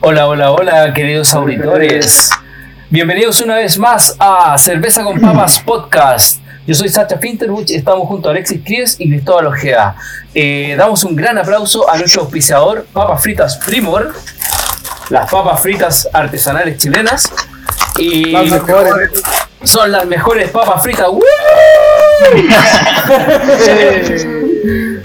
Hola, hola, hola, queridos auditores. Bienvenidos una vez más a Cerveza con Papas Podcast. Yo soy Sacha Finterbuch, estamos junto a Alexis Cries y Cristóbal Ojeda. Eh, damos un gran aplauso a nuestro auspiciador Papas Fritas Primor, las papas fritas artesanales chilenas. Y son las mejores papas fritas.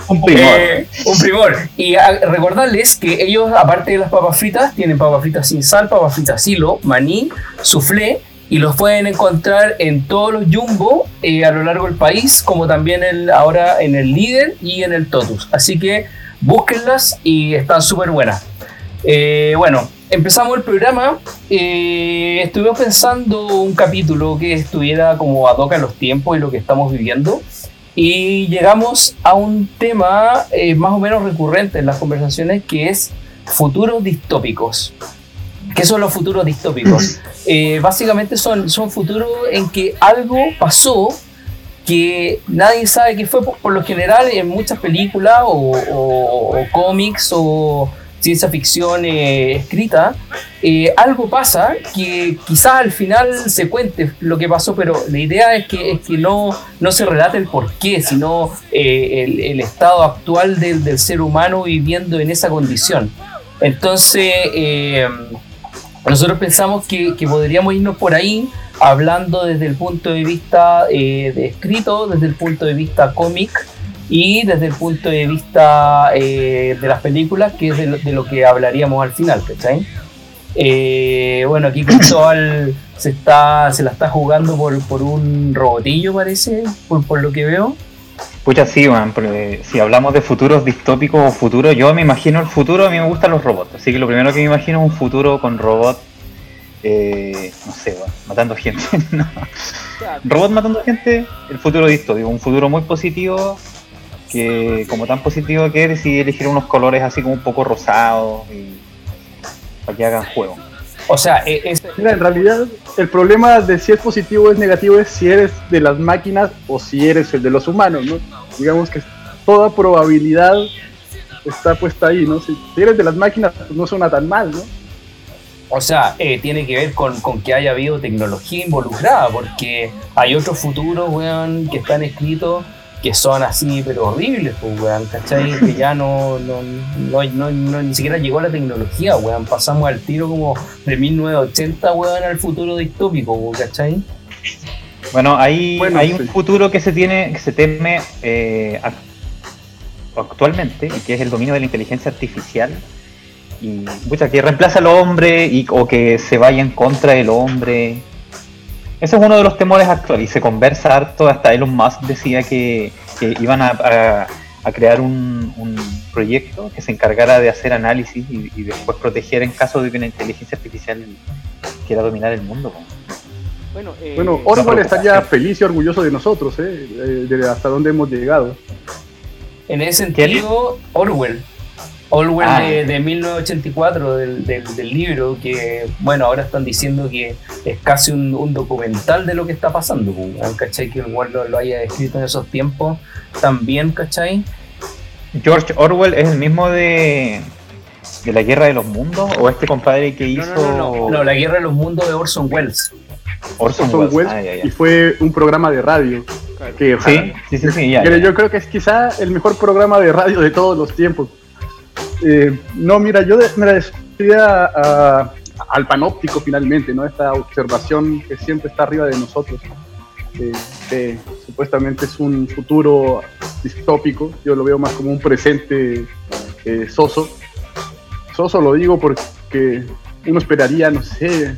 Un primor. Eh, un primor. Y a- recordarles que ellos, aparte de las papas fritas, tienen papas fritas sin sal, papas fritas silo, maní, soufflé. Y los pueden encontrar en todos los jumbo eh, a lo largo del país, como también el, ahora en el líder y en el totus. Así que búsquenlas y están súper buenas. Eh, bueno, empezamos el programa. Eh, estuvimos pensando un capítulo que estuviera como a toca los tiempos y lo que estamos viviendo. Y llegamos a un tema eh, más o menos recurrente en las conversaciones que es futuros distópicos. ¿Qué son los futuros distópicos? Eh, básicamente son, son futuros en que algo pasó que nadie sabe qué fue por, por lo general en muchas películas o, o- o cómics o ciencia ficción eh, escrita, eh, algo pasa que quizás al final se cuente lo que pasó, pero la idea es que, es que no, no se relate el por qué, sino eh, el, el estado actual del, del ser humano viviendo en esa condición. Entonces, nosotros pensamos que, que podríamos irnos por ahí hablando desde el punto de vista de escrito, desde el punto de vista cómic y desde el punto de vista eh, de las películas, que es de lo, de lo que hablaríamos al final, ¿cachai? Eh, bueno, aquí Cristóbal se, está, se la está jugando por, por un robotillo, parece, por, por lo que veo. Pucha, sí, man, porque si hablamos de futuros distópicos o futuros, yo me imagino el futuro, a mí me gustan los robots. Así que lo primero que me imagino es un futuro con robot, eh, no sé, matando gente. no. Robot matando gente, el futuro distópico. Un futuro muy positivo, que como tan positivo que eres, y elegir unos colores así como un poco rosados y para que hagan juego. O sea, es, Mira, en realidad el problema de si es positivo o es negativo es si eres de las máquinas o si eres el de los humanos, ¿no? Digamos que toda probabilidad está puesta ahí, ¿no? Si, si eres de las máquinas, pues no suena tan mal, ¿no? O sea, eh, tiene que ver con, con que haya habido tecnología involucrada, porque hay otros futuros, weón, que están escritos que son así, pero horribles, pues, weón, ¿cachai? Que ya no, no, no, no- no- ni siquiera llegó la tecnología, weón. Pasamos al tiro como de 1980, weón, al futuro distópico, weón, ¿cachai? Bueno, hay, Bueno, hay sí. un futuro que se tiene, que se teme eh, ac- actualmente, y que es el dominio de la inteligencia artificial. Y pucha, que reemplaza al hombre y, o que se vaya en contra del hombre. Ese es uno de los temores actuales y se conversa harto. Hasta Elon Musk decía que, que iban a, a- a crear un, un proyecto que se encargara de hacer análisis y, y después proteger en caso de que una inteligencia artificial quiera dominar el mundo. Bueno, eh, Bueno, Orwell estaría feliz y orgulloso de nosotros. Eh, De hasta dónde hemos llegado. en ese sentido, Orwell. Orwell Ah. de, de 1984, del, del- del libro, que, bueno, ahora están diciendo que es casi un, un documental de lo que está pasando, pues, ¿cachai? Que igual lo, lo haya escrito en esos tiempos también, ¿cachai? George Orwell es el mismo de, de la Guerra de los Mundos o este compadre que hizo no, no, no, no, La Guerra de los Mundos de Orson Welles. Orson Orson Welles. Welles, Ah, ya, ya. y fue un programa de radio. Que, Sí, sí, sí, sí, ya. yo creo que es quizá el mejor programa de radio de todos los tiempos. Eh, no, mira, yo me refería a- al panóptico finalmente, ¿no? Esta observación que siempre está arriba de nosotros, eh, que supuestamente es un futuro distópico, yo lo veo más como un presente eh, soso. Soso lo digo porque uno esperaría, no sé,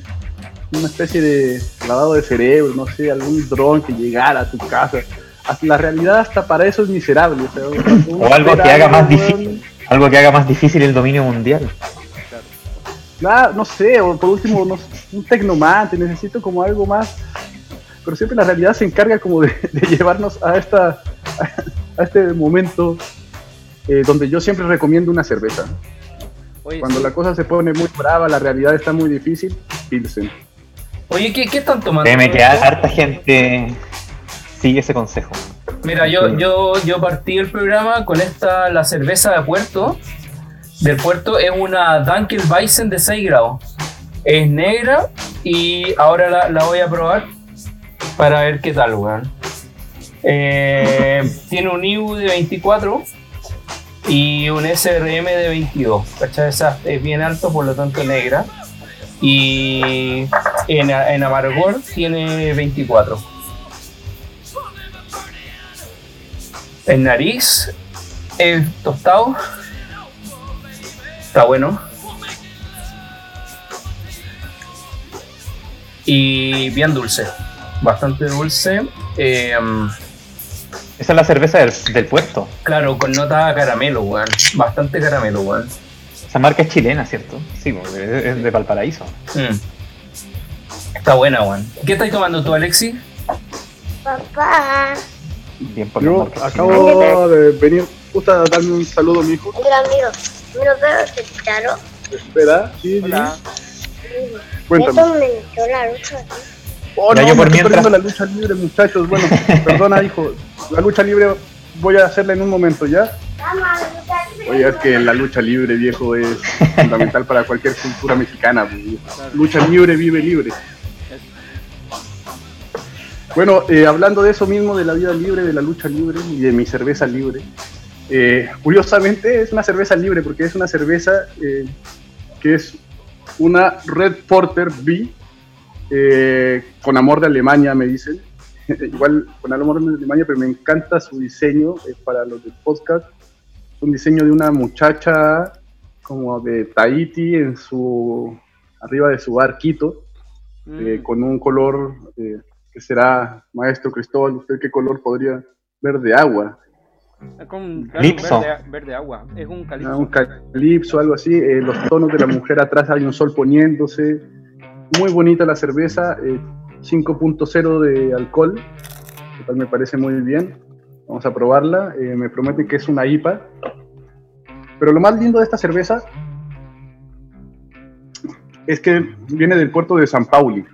una especie de lavado de cerebro, no sé, algún dron que llegara a tu casa. Hasta La realidad hasta para eso es miserable. O, sea, O algo que haga más difícil, algo que haga más difícil el dominio mundial. Claro, no sé, o por último, no, un tecnomante, necesito como algo más. Pero siempre la realidad se encarga como de, llevarnos a, esta, a este momento eh, donde yo siempre recomiendo una cerveza. Cuando la cosa se pone muy brava, la realidad está muy difícil, Pilsen. Oye, ¿qué, qué están tomando? Déjeme que harta gente sigue ese consejo. Mira, yo, yo, yo partí el programa con esta, la cerveza de puerto. Del puerto es una Dunkel Bison de 6 grados. Es negra y ahora la, la voy a probar para ver qué tal, weón. Eh, tiene un IU de 24 y un SRM de 22. ¿Cachai? Esa es bien alto, por lo tanto negra. Y en, en amargor tiene 24. El nariz es tostado. Está bueno. Y bien dulce. Bastante dulce. Eh, esa es la cerveza del, puerto. Claro, con nota caramelo, weón. Bastante caramelo, weón. Esa marca es chilena, ¿cierto? Sí, es de Valparaíso. Mm. Está buena, weón. ¿Qué estás tomando tú, Alexi? Papá. Bien por Yo acabo de venir justo a darme un saludo a mi hijo. Mira, amigo, ¿me lo puedo escuchar? Espera, sí, Hola. sí. Cuéntame. Esto me echó la lucha. Oh, no, yo por me mientras... la lucha libre, muchachos. Bueno, perdona, hijo la lucha libre voy a hacerla en un momento, ¿ya? Oye, es que la lucha libre, viejo, es fundamental para cualquier cultura mexicana. Lucha libre, vive libre. Bueno, eh, hablando de eso mismo, de la vida libre, de la lucha libre y de mi cerveza libre, eh, curiosamente es una cerveza libre porque es una cerveza eh, que es una Red Porter B, con amor de Alemania, me dicen. igual con Alomar de Alemania, pero me encanta su diseño eh, para los del podcast. Es un diseño de una muchacha como de Tahiti en su arriba de su barquito, eh, mm. con un color eh, que será, maestro Cristóbal, ¿usted qué color podría ver de agua? Con verde, verde, agua, es un calipso. Ah, un calipso, algo así. los tonos de la mujer atrás hay un sol poniéndose. Muy bonita la cerveza. 5.0 de alcohol, lo cual me parece muy bien. Vamos a probarla. Eh, me prometen que es una IPA. Pero lo más lindo de esta cerveza es que viene del puerto de San Pauli.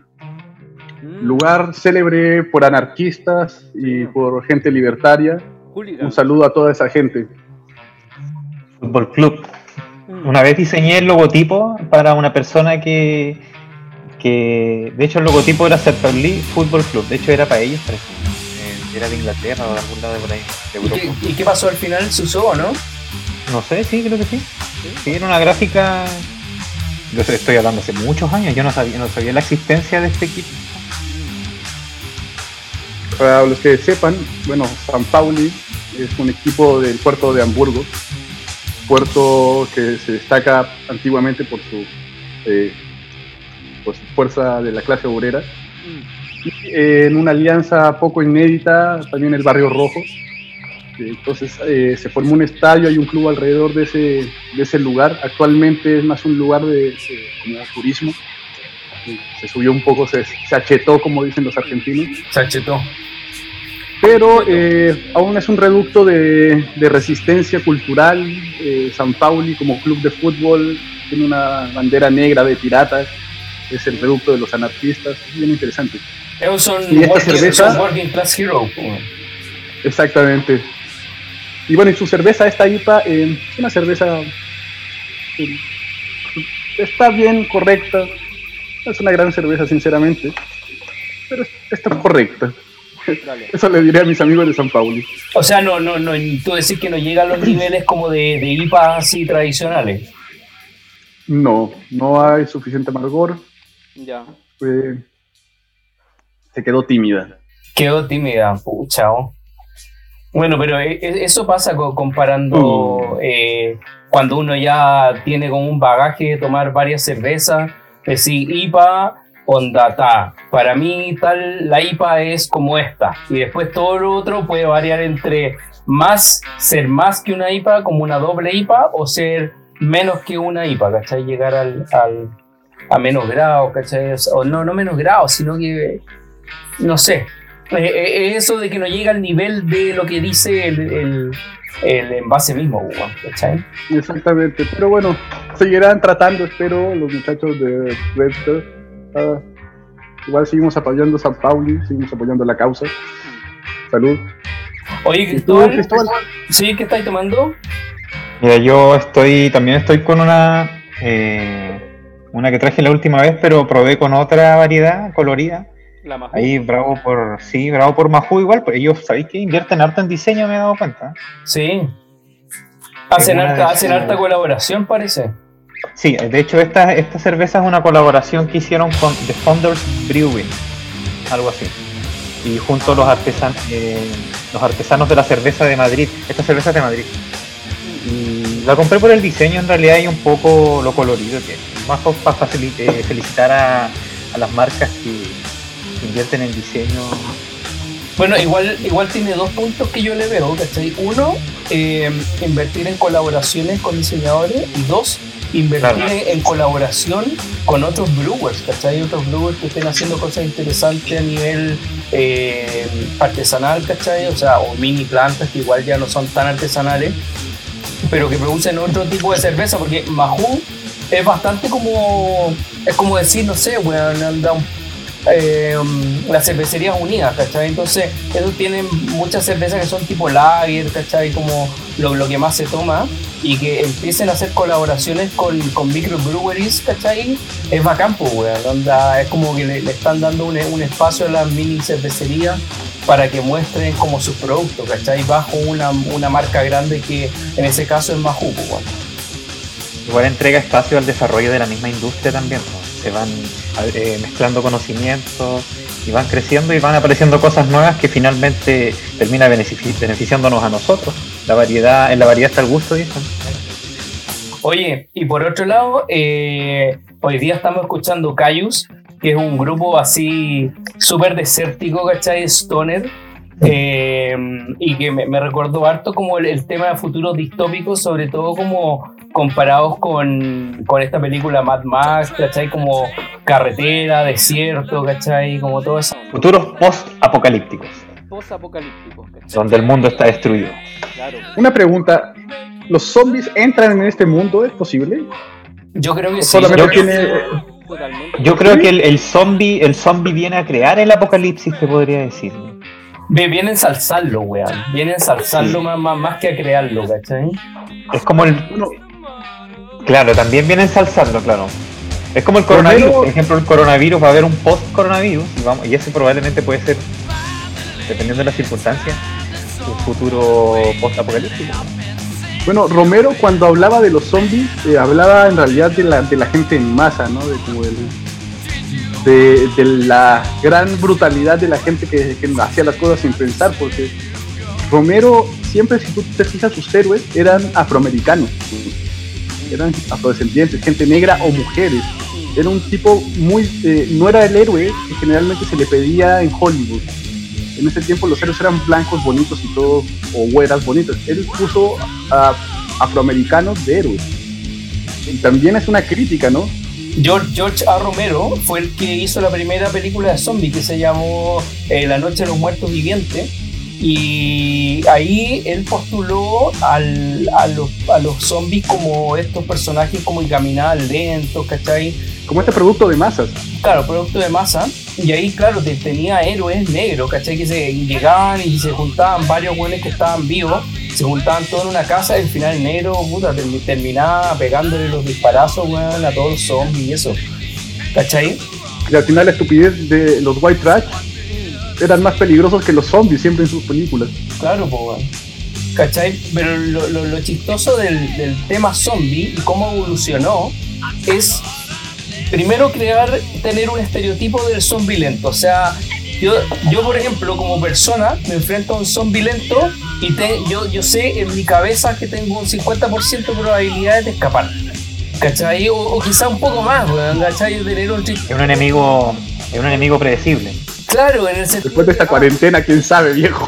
Lugar célebre por anarquistas y por gente libertaria. Un saludo a toda esa gente. Fútbol Club. Mm. Una vez diseñé el logotipo para una persona que que de hecho el logotipo era Lee Football Club, de hecho era para ellos, parece. Eh, era de Inglaterra o de algún lado de por ahí, de Europa. ¿Y qué, pasó al final? ¿Se usó o no? No sé, sí, creo que sí. Sí, era una gráfica. Yo estoy hablando hace muchos años, yo no sabía, no sabía la existencia de este equipo. Para los que sepan, bueno, San Pauli es un equipo del puerto de Hamburgo, puerto que se destaca antiguamente por su eh, pues, fuerza de la clase obrera. Eh, en una alianza poco inédita, también el Barrio Rojo. Entonces eh, se formó un estadio, hay un club alrededor de ese, lugar. Actualmente es más un lugar de, turismo. Se subió un poco, se, se, achetó, como dicen los argentinos. Se achetó. Pero eh, aún es un reducto de, de resistencia cultural. San Pauli como club de fútbol tiene una bandera negra de piratas es el reducto de los anarquistas, es bien interesante. Ellos son, y esta cerveza, working class hero. Exactamente. Y bueno, y su cerveza, esta IPA, eh, es una cerveza eh, está bien correcta. Es una gran cerveza, sinceramente. Pero está correcta. Eso le diré a mis amigos de San Paulo. O sea, no, no, no, tú decís que no llega a los niveles como de, de IPA así tradicionales. No, no hay suficiente amargor. Ya. se quedó tímida. Quedó tímida, pucha. Bueno, pero e, e, eso pasa comparando mm. eh, cuando uno ya tiene como un bagaje de tomar varias cervezas, decir IPA, onda ta. Para mí tal, la IPA es como esta. Y después todo lo otro puede variar entre más, ser más que una IPA, como una doble IPA, o ser menos que una IPA, ¿cachai? Llegar al, al a menos grado, ¿cachai? O, no, no menos grado, sino que, no sé, eh, eh, eso de que no llega al nivel de lo que dice el, envase mismo, ¿cachai? Exactamente, pero bueno, seguirán tratando, espero, los muchachos de Redster. Ah, igual seguimos apoyando a San Pauli, seguimos apoyando la causa. Salud. Oye, Cristóbal, Cristóbal, ¿sí? ¿Qué estáis tomando? Mira, yo estoy, también estoy con una, eh, una que traje la última vez, pero probé con otra variedad colorida. La Ahí, bravo por, sí, bravo por Mahu igual, pero ellos, ¿sabéis que invierten harto en diseño? Me he dado cuenta. Sí. Hacen harta, hacen harta colaboración, parece. Sí, de hecho esta, esta cerveza es una colaboración que hicieron con The Founders Brewing, algo así. Y junto a los artesanos, eh, los artesanos de la cerveza de Madrid. Esta cerveza es de Madrid. Y la compré por el diseño en realidad y un poco lo colorido que más para eh, felicitar a, a las marcas que, invierten en diseño. Bueno, igual, igual tiene dos puntos que yo le veo, ¿cachai? Uno, eh, invertir en colaboraciones con diseñadores y dos, invertir en, colaboración con otros brewers, ¿cachai? Otros brewers que estén haciendo cosas interesantes a nivel eh, artesanal, ¿cachai? O sea, o mini plantas que igual ya no son tan artesanales, pero que producen otro tipo de cerveza, porque Mahou es bastante como, es como decir, no sé, weón, anda un eh, las cervecerías unidas, ¿cachai? Entonces, ellos tienen muchas cervezas que son tipo lager, ¿cachai? Como lo, que más se toma y que empiecen a hacer colaboraciones con, con microbreweries, ¿cachai? Es bacán, pues. Es como que le, están dando un, espacio a las mini cervecerías para que muestren como sus productos, ¿cachai? Bajo una, una marca grande que en ese caso es más jugo, weón. Igual entrega espacio al desarrollo de la misma industria también, se van eh, mezclando conocimientos y van creciendo y van apareciendo cosas nuevas que finalmente termina beneficiándonos a nosotros. La variedad, en la variedad está el gusto, dicen. Oye, y por otro lado, eh, hoy día estamos escuchando Cayus, que es un grupo así súper desértico, ¿cachai? Stoner. Eh, y que me, recordó harto como el, tema de futuros distópicos, sobre todo como comparados con, con, esta película Mad Max, ¿cachai? Como carretera, desierto, ¿cachai? Como todo eso. Futuros post-apocalípticos. Post-apocalípticos, Donde el mundo está destruido. Una pregunta, ¿los zombies entran en este mundo? ¿Es posible? Yo creo que sí. Yo, creo que el, el, zombie, el zombie viene a crear el apocalipsis, te podría decir. Viene a ensalzarlo, weón. Viene a ensalzarlo más, más, más, que a crearlo, ¿cachai? Es como el. Claro, también viene a ensalzarlo, claro. Es como el coronavirus, por ejemplo, el coronavirus va a haber un post-coronavirus y, vamos, y ese probablemente puede ser, dependiendo de las circunstancias, un futuro post-apocalíptico. Bueno, Romero cuando hablaba de los zombies, eh, hablaba en realidad de la, de la gente en masa, ¿no? De, como de, de, la gran brutalidad de la gente que, que hacía las cosas sin pensar, porque Romero siempre, si tú te fijas, sus héroes eran afroamericanos eran afrodescendientes, gente negra o mujeres. Era un tipo muy, eh, no era el héroe que generalmente se le pedía en Hollywood. En ese tiempo los héroes eran blancos, bonitos y todo, o güeras bonitas. Él puso a afroamericanos de héroes. Y también es una crítica, ¿no? George, A. Romero fue el que hizo la primera película de zombie que se llamó eh, La Noche de los Muertos Vivientes y ahí él postuló al, a, los, a los zombies como estos personajes como caminaban lentos, ¿cachai? Como este producto de masas. Claro, producto de masa. Y ahí, claro, tenía héroes negros, ¿cachai? Que se llegaban y se juntaban varios buenos que estaban vivos, se juntaban todos en una casa y al final el negro, puta, terminaba pegándole los disparazos, weón, a todos los zombies y eso. ¿Cachai? Y al final la estupidez de los white trash eran más peligrosos que los zombies siempre en sus películas. Claro, pues, ¿cachai? Pero lo, chistoso del, tema zombie y cómo evolucionó es primero crear, tener un estereotipo del zombie lento. O sea, yo, yo por ejemplo, como persona, me enfrento a un zombie lento y te, yo, yo sé en mi cabeza que tengo un 50% de probabilidades de escapar. ¿Cachai? O, quizá un poco más, ¿cachai? Tener un... Es un enemigo, es un enemigo predecible. Claro, en el Después de esta cuarentena, quién sabe, viejo.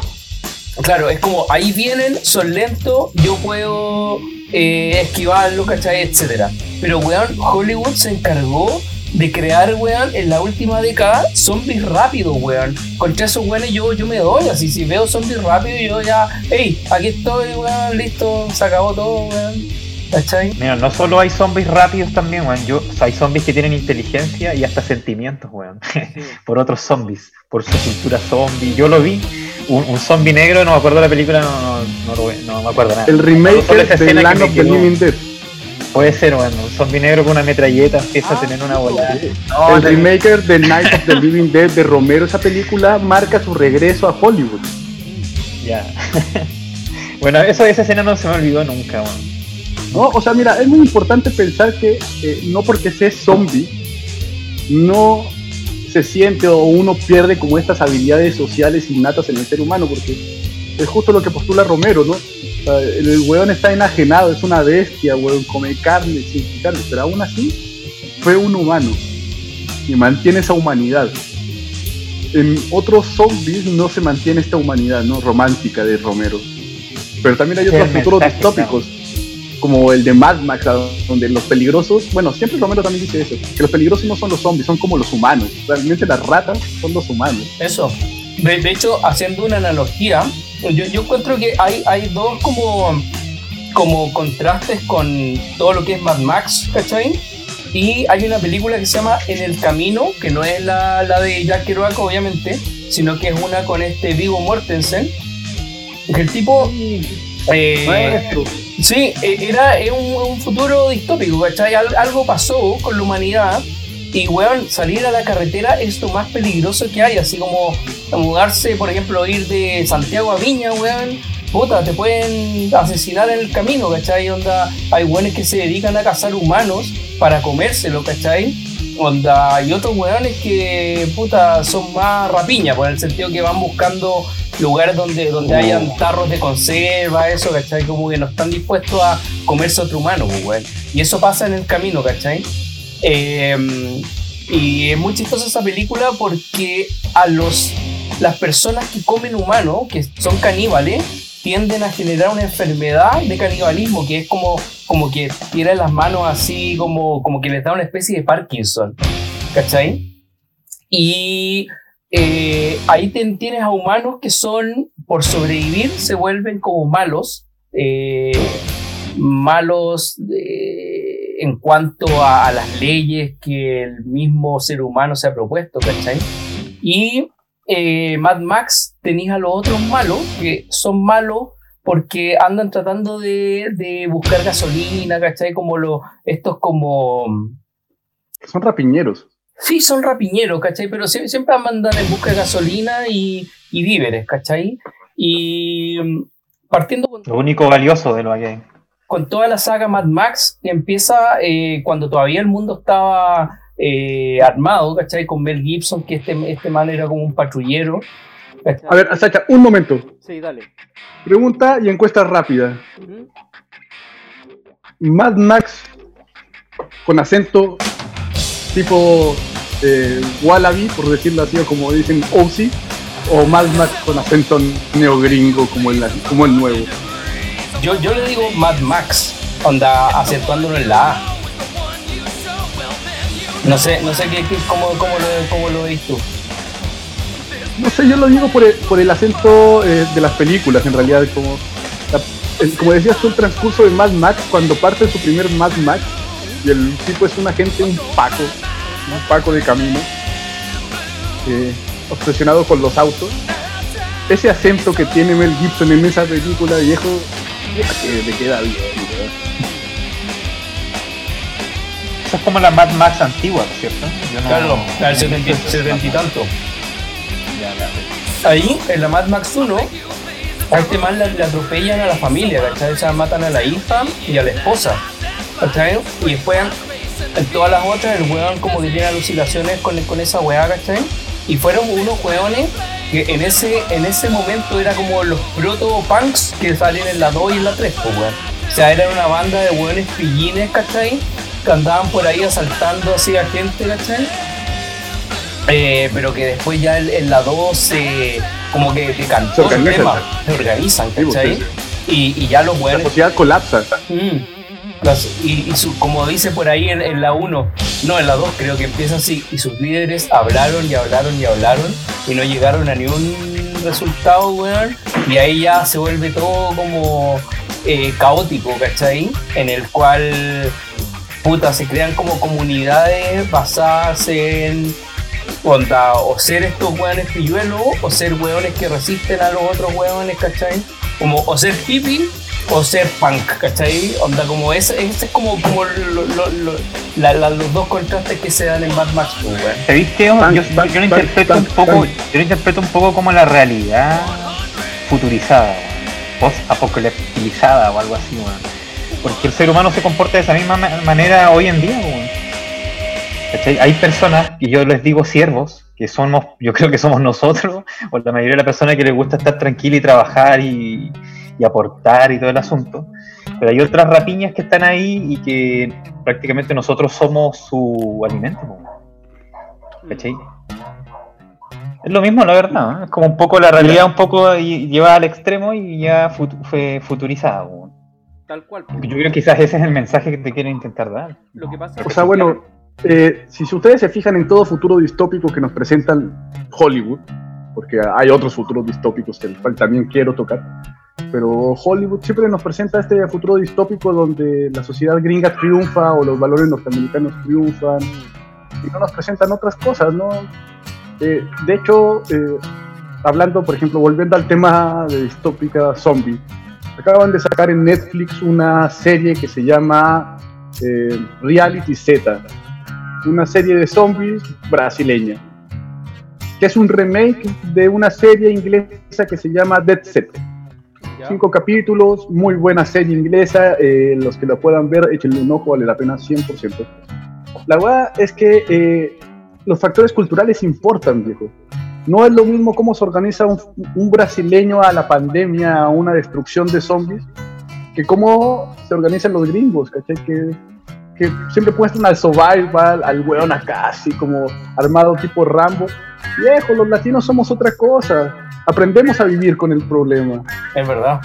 Claro, es como ahí vienen, son lentos, yo puedo eh, esquivarlo, ¿cachai? Etcétera. Pero, weón, Hollywood se encargó de crear, weón, en la última década, zombies rápidos, weón. Contra esos weones yo, yo me doy, así, si veo zombies rápidos, yo ya, hey, aquí estoy, weón, listo, se acabó todo, weón. ¿Cachai? Mira, no solo hay zombies rápidos también, weón. Yo, hay zombies que tienen inteligencia y hasta sentimientos, weón. por otros zombies, por su cultura zombie. Yo lo vi, un, zombie negro, no me acuerdo de la película, no, no, no, me acuerdo nada. El remake de Land of the Living Dead. Puede ser, bueno, un zombie negro con una metralleta empieza a tener una bola. el remaker de Night of the Living Dead de Romero, esa película marca su regreso a Hollywood. Ya. bueno, eso, esa escena no se me olvidó nunca, weón. No, o sea, mira, es muy importante pensar que eh, no porque seas zombie, no se siente o uno pierde como estas habilidades sociales innatas en el ser humano, porque es justo lo que postula Romero, ¿no? el weón está enajenado, es una bestia, weón, come carne, sin carne, pero aún así fue un humano y mantiene esa humanidad. En otros zombies no se mantiene esta humanidad, ¿no? Romántica de Romero. Pero también hay otros futuros distópicos como el de Mad Max, donde los peligrosos, bueno, siempre Romero también dice eso, que los peligrosos no son los zombies, son como los humanos. Realmente las ratas son los humanos. Eso. De, hecho, haciendo una analogía, yo, yo encuentro que hay, hay dos como, como contrastes con todo lo que es Mad Max, ¿cachai? Y hay una película que se llama En el Camino, que no es la, la de Jack Kerouac, obviamente, sino que es una con este Vigo Mortensen. Que el tipo. Sí, e, era un, futuro distópico, ¿cachai? algo pasó con la humanidad y, weón, salir a la carretera es lo más peligroso que hay, así como mudarse, por ejemplo, ir de Santiago a Viña, weón, puta, te pueden asesinar en el camino, ¿cachai? Onda, hay weones que se dedican a cazar humanos para comérselo, ¿cachai? Onda, y otros weones que, puta, son más rapiña, por el sentido que van buscando lugares donde, donde hayan tarros de conserva, eso, ¿cachai? Como que no están dispuestos a comerse otro humano, pues, Y eso pasa en el camino, ¿cachai? Em, y es muy chistosa esa película porque a los las personas que comen humano, que son caníbales, tienden a generar una enfermedad de canibalismo, que es como, como que tiran las manos así, como, como que les da una especie de Parkinson, ¿cachai? Y eh, ahí tienes a humanos que son, por sobrevivir, se vuelven como malos, eh, malos eh, en cuanto a, las leyes que el mismo ser humano se ha propuesto, ¿cachai? Y Mad Max tenéis a los otros malos, que son malos porque andan tratando de, buscar gasolina, ¿cachai? Como estos como... Son rapiñeros. Sí, son rapiñeros, ¿cachai? Pero siempre mandan en busca de gasolina y, víveres, ¿cachai? Y mm, partiendo con... Lo único valioso de lo que hay. Con toda la saga Mad Max, empieza eh, cuando todavía el mundo estaba eh, armado, ¿cachai? Con Mel Gibson, que este, este man era como un patrullero. A ver, Sacha, un momento. Sí, dale. Pregunta y encuesta rápida. Mad Max con acento tipo eh, Wallaby, por decirlo así, o como dicen Ozzy, o Mad Max con acento neogringo como el, como el nuevo. Yo, yo le digo Mad Max, onda acentuándolo en la A. No sé, no sé qué, cómo, cómo, lo, cómo lo veis tú. No sé, yo lo digo por el, por el acento eh, de las películas, en realidad, como, como decías tú, el transcurso de Mad Max, cuando parte su primer Mad Max, y el tipo es un agente, un Paco, un Paco de camino, eh, obsesionado con los autos. Ese acento que tiene Mel Gibson en esa película, viejo, que le queda bien. Esa es como la Mad Max antigua, ¿cierto? Claro, la del 70 y tanto. Ahí, en la Mad Max 1, a este man le, atropellan a la familia, ¿cachai? O sea, matan a la hija y a la esposa. ¿cachai? Y después en todas las otras el weón como que tiene alucinaciones con, con esa weá, ¿cachai? Y fueron unos weones que en ese, en ese momento era como los proto-punks que salen en la 2 y en la 3, pues weón. O sea, era una banda de weones pillines, ¿cachai? Que andaban por ahí asaltando así a gente, ¿cachai? Eh, pero que después ya en, la 2 se como que decantó el tema, se organizan, ¿cachai? Y, ya los weones. La sociedad colapsa. Mm. Y, su, como dice por ahí en, la 1, no, en la 2 creo que empieza así. Y sus líderes hablaron y hablaron y hablaron y no llegaron a ningún resultado, weón. Y ahí ya se vuelve todo como eh, caótico, ¿cachai? En el cual, puta, se crean como comunidades basadas en onda, o ser estos weones pilluelos, o ser weones que resisten a los otros weones, ¿cachai? Como, o ser hippie, o ser punk, ¿cachai? Onda, como ese, ese es como, como los dos contrastes que se dan en Mad Max, pues, weón. ¿Sabéis qué? Yo, yo, lo interpreto un poco, yo lo interpreto un poco como la realidad futurizada, post-apocaliptizada o algo así, weón. Porque el ser humano se comporta de esa misma manera hoy en día, weón. Hay personas, y yo les digo siervos, que somos, yo creo que somos nosotros, o la mayoría de las personas que les gusta estar tranquila y trabajar y, aportar y todo el asunto. Pero hay otras rapiñas que están ahí y que prácticamente nosotros somos su alimento. ¿Cachai? Es lo mismo, la verdad. Es como un poco la realidad, un poco lleva al extremo y ya fue futurizada. Tal cual. Yo creo que quizás ese es el mensaje que te quieren intentar dar. Lo que pasa o sea, bueno, eh, si ustedes se fijan en todo futuro distópico que nos presentan Hollywood, porque hay otros futuros distópicos que también quiero tocar, pero Hollywood siempre nos presenta este futuro distópico donde la sociedad gringa triunfa o los valores norteamericanos triunfan y no nos presentan otras cosas, ¿no? Eh, de hecho, eh, hablando, por ejemplo, volviendo al tema de distópica zombie, acaban de sacar en Netflix una serie que se llama Reality Z, una serie de zombies brasileña, que es un remake de una serie inglesa que se llama Dead Set. Cinco capítulos, muy buena serie inglesa, eh, los que la puedan ver, échenle un ojo, vale la pena 100%. La verdad es que eh, los factores culturales importan, viejo. No es lo mismo cómo se organiza un, un, brasileño a la pandemia, a una destrucción de zombies, que cómo se organizan los gringos, ¿cachai? Que que siempre puestan al survival, al weón acá, así como armado tipo Rambo. Viejo, los latinos somos otra cosa. Aprendemos a vivir con el problema. Es verdad.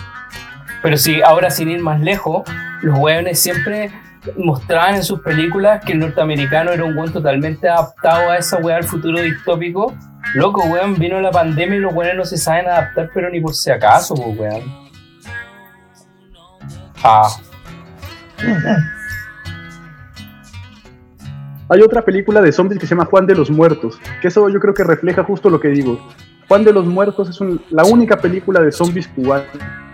Pero si ahora sin ir más lejos, los weones siempre mostraban en sus películas que el norteamericano era un weón totalmente adaptado a esa weá al futuro distópico. Loco, weón, vino la pandemia y los weones no se saben adaptar, pero ni por si acaso, weón. Ah. Hay otra película de zombies que se llama Juan de los Muertos, que eso yo creo que refleja justo lo que digo. Juan de los Muertos es la única película de zombies cubana.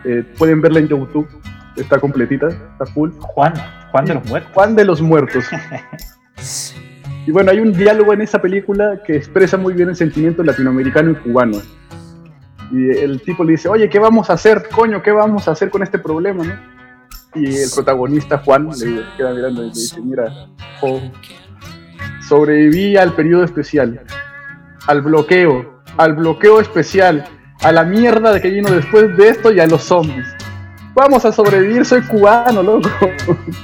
Eh, pueden verla en YouTube, está completita, está full. Juan, Juan de los Muertos. Juan de los Muertos. y bueno, hay un diálogo en esa película que expresa muy bien el sentimiento latinoamericano y cubano. Y el tipo le dice, oye, ¿qué vamos a hacer, coño? ¿Qué vamos a hacer con este problema, no? Y el protagonista, Juan, le queda mirando y le dice, mira, Sobreviví al periodo especial, al bloqueo, al bloqueo especial, a la mierda de que vino después de esto y a los zombies. Vamos a sobrevivir, soy cubano, loco.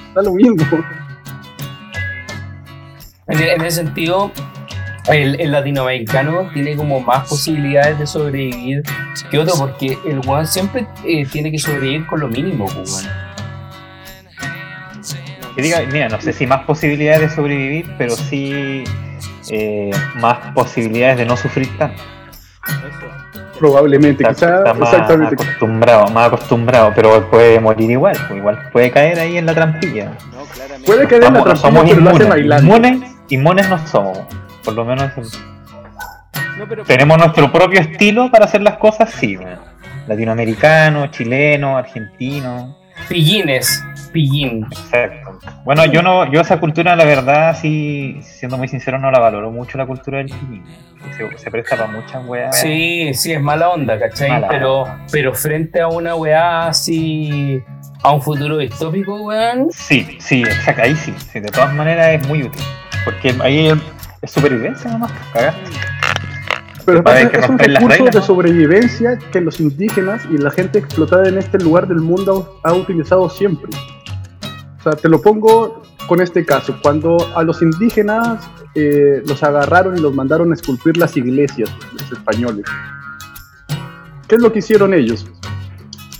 Está lo mismo. En, ese sentido, el, latinoamericano tiene como más posibilidades de sobrevivir que otro, porque el Juan siempre eh, tiene que sobrevivir con lo mínimo, cubano que diga, mira, no sé si más posibilidades de sobrevivir, pero sí eh, más posibilidades de no sufrir tanto. Probablemente, está, más acostumbrado, más acostumbrado, pero puede morir igual, pues igual puede caer ahí en la trampilla. puede caer en la trampilla, somos pero inmunes, inmunes, inmunes no somos, por lo menos tenemos nuestro propio estilo para hacer las cosas, sí, latinoamericano, chileno, argentino. Pillines, pillín. Exacto. Bueno, yo no, yo esa cultura, la verdad, sí, siendo muy sincero, no la valoro mucho la cultura del pillín. Se, presta para muchas weas. Sí, sí, es mala onda, ¿cachai? pero, pero frente a una weá así, a un futuro distópico, weón. Sí, sí, exacto, ahí sí, sí. De todas maneras es muy útil. Porque ahí es supervivencia nomás, cagaste. Pero es, un recurso de sobrevivencia que los indígenas y la gente explotada en este lugar del mundo ha utilizado siempre. O sea, te lo pongo con este caso. Cuando a los indígenas eh, los agarraron y los mandaron a esculpir las iglesias, los españoles. ¿Qué es lo que hicieron ellos?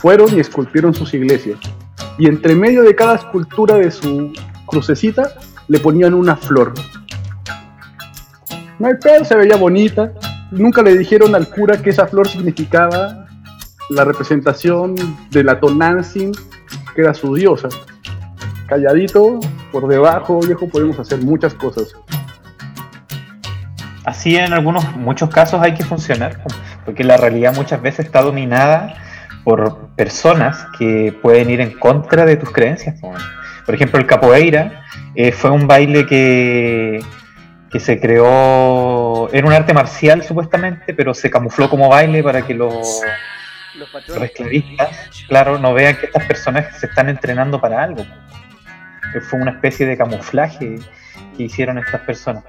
fueron y esculpieron sus iglesias. Y entre medio de cada escultura de su crucecita le ponían una flor. No hay pedo, se veía bonita. Nunca le dijeron al cura que esa flor significaba la representación de la Tonantzin, que era su diosa. Calladito, por debajo, viejo, podemos hacer muchas cosas. Así en algunos, muchos casos hay que funcionar, porque la realidad muchas veces está dominada por personas que pueden ir en contra de tus creencias. Por ejemplo, el capoeira eh, fue un baile que, que se creó, era un arte marcial supuestamente, pero se camufló como baile para que los, los, esclavistas, claro, no vean que estas personas se están entrenando para algo. Fue una especie de camuflaje que hicieron estas personas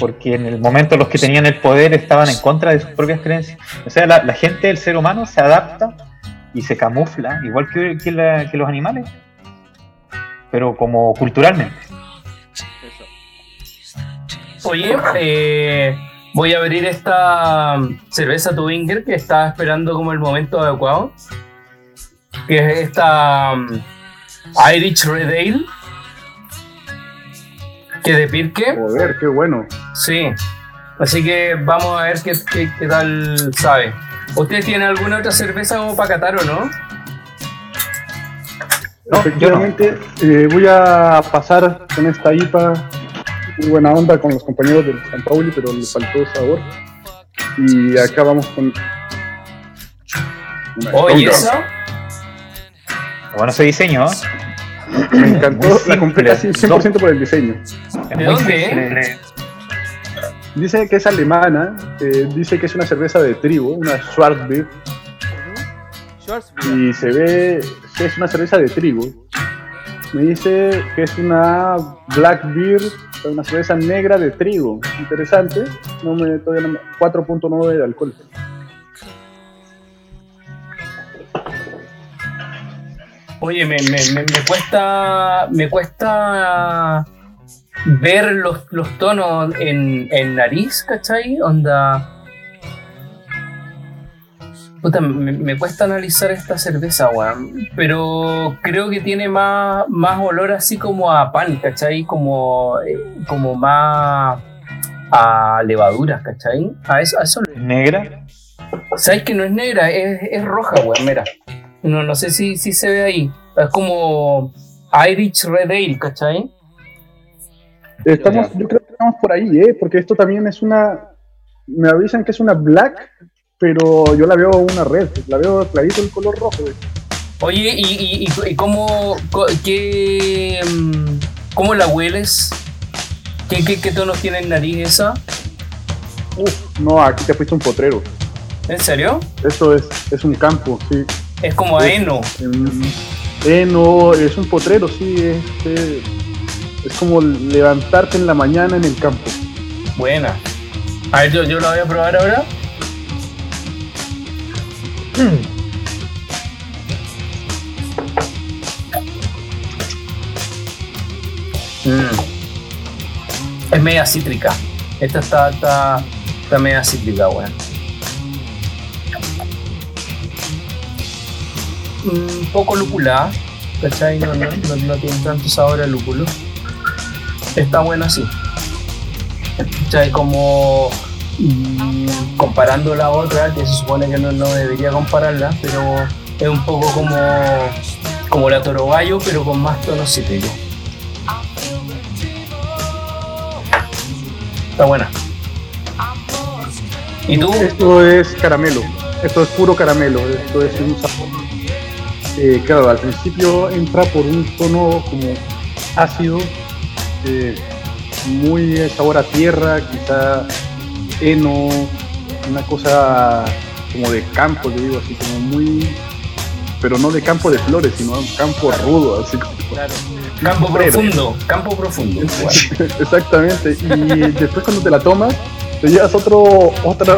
porque en el momento los que tenían el poder estaban en contra de sus propias creencias. O sea, la, gente, el ser humano, se adapta y se camufla, igual que, que, los animales, pero como culturalmente. Oye, eh, voy a abrir esta cerveza Tubinger que estaba esperando como el momento adecuado, que es esta um, Irish Red Ale que de Pirque. Joder, qué bueno. Sí. Así que vamos a ver qué, qué, tal sabe. ¿Ustedes tienen alguna otra cerveza como para catar o no? No, efectivamente, eh, voy a pasar con esta IPA muy buena onda con los compañeros del San Pauli, pero le faltó sabor. Y acá vamos con. Oye, ¿eso? Bueno, ese diseño. Me encantó la completa 100% por el diseño. ¿De dónde? Dice que es alemana, eh, dice que es una cerveza de trigo, una Schwarzbier. Y se ve que es una cerveza de trigo. Me dice que es una Black Beer, una cerveza negra de trigo. Interesante. No me, todavía no 4.9 de alcohol. Oye, me, cuesta. Me cuesta ver los, tonos en, en, nariz, ¿cachai? Onda. Puta, me, cuesta analizar esta cerveza, weón. Pero creo que tiene más, más olor así como a pan, ¿cachai? Como, eh, como más a levaduras, ¿cachai? A eso, a eso. ¿Negra? ¿Sabes que no es negra? Es, es roja, weón, mira. No, no sé si, si se ve ahí. Es como Irish Red Ale, ¿cachai? Estamos, yo creo que estamos por ahí, ¿eh? Porque esto también es una. Me avisan que es una black, pero yo la veo una red. La veo clarito el color rojo. Oye, ¿y, y, cómo, qué, mm, cómo la hueles? ¿Qué, qué, qué tonos tiene en nariz esa? Uf, no, aquí te puesto un potrero. ¿En serio? Esto es, es un campo, sí. Es como heno. heno, es un potrero, sí. Es, eh, es, como levantarte en la mañana en el campo. Buena. A ver, yo, yo la voy a probar ahora. Mm. Es media cítrica. Esta está, está, está media cítrica, weón. un poco lúpula, ¿cachai? No, no, no, tiene tanto sabor a lúpulo. Está bueno así. ¿Cachai? Como mm, comparando la otra, que se supone que no, no, debería compararla, pero es un poco como, como la Toro Gallo, pero con más tonos cítricos. Está buena. ¿Y? Esto es caramelo. Esto es puro caramelo. Esto es un sabor eh, claro, al principio entra por un tono como ácido, eh, muy sabor a tierra, quizá heno, una cosa como de campo, yo digo así, como muy, pero no de campo de flores, sino un campo rudo, así como. Claro. Campo profundo, campo profundo. Exactamente. Y después cuando te la tomas, te llevas otro, otra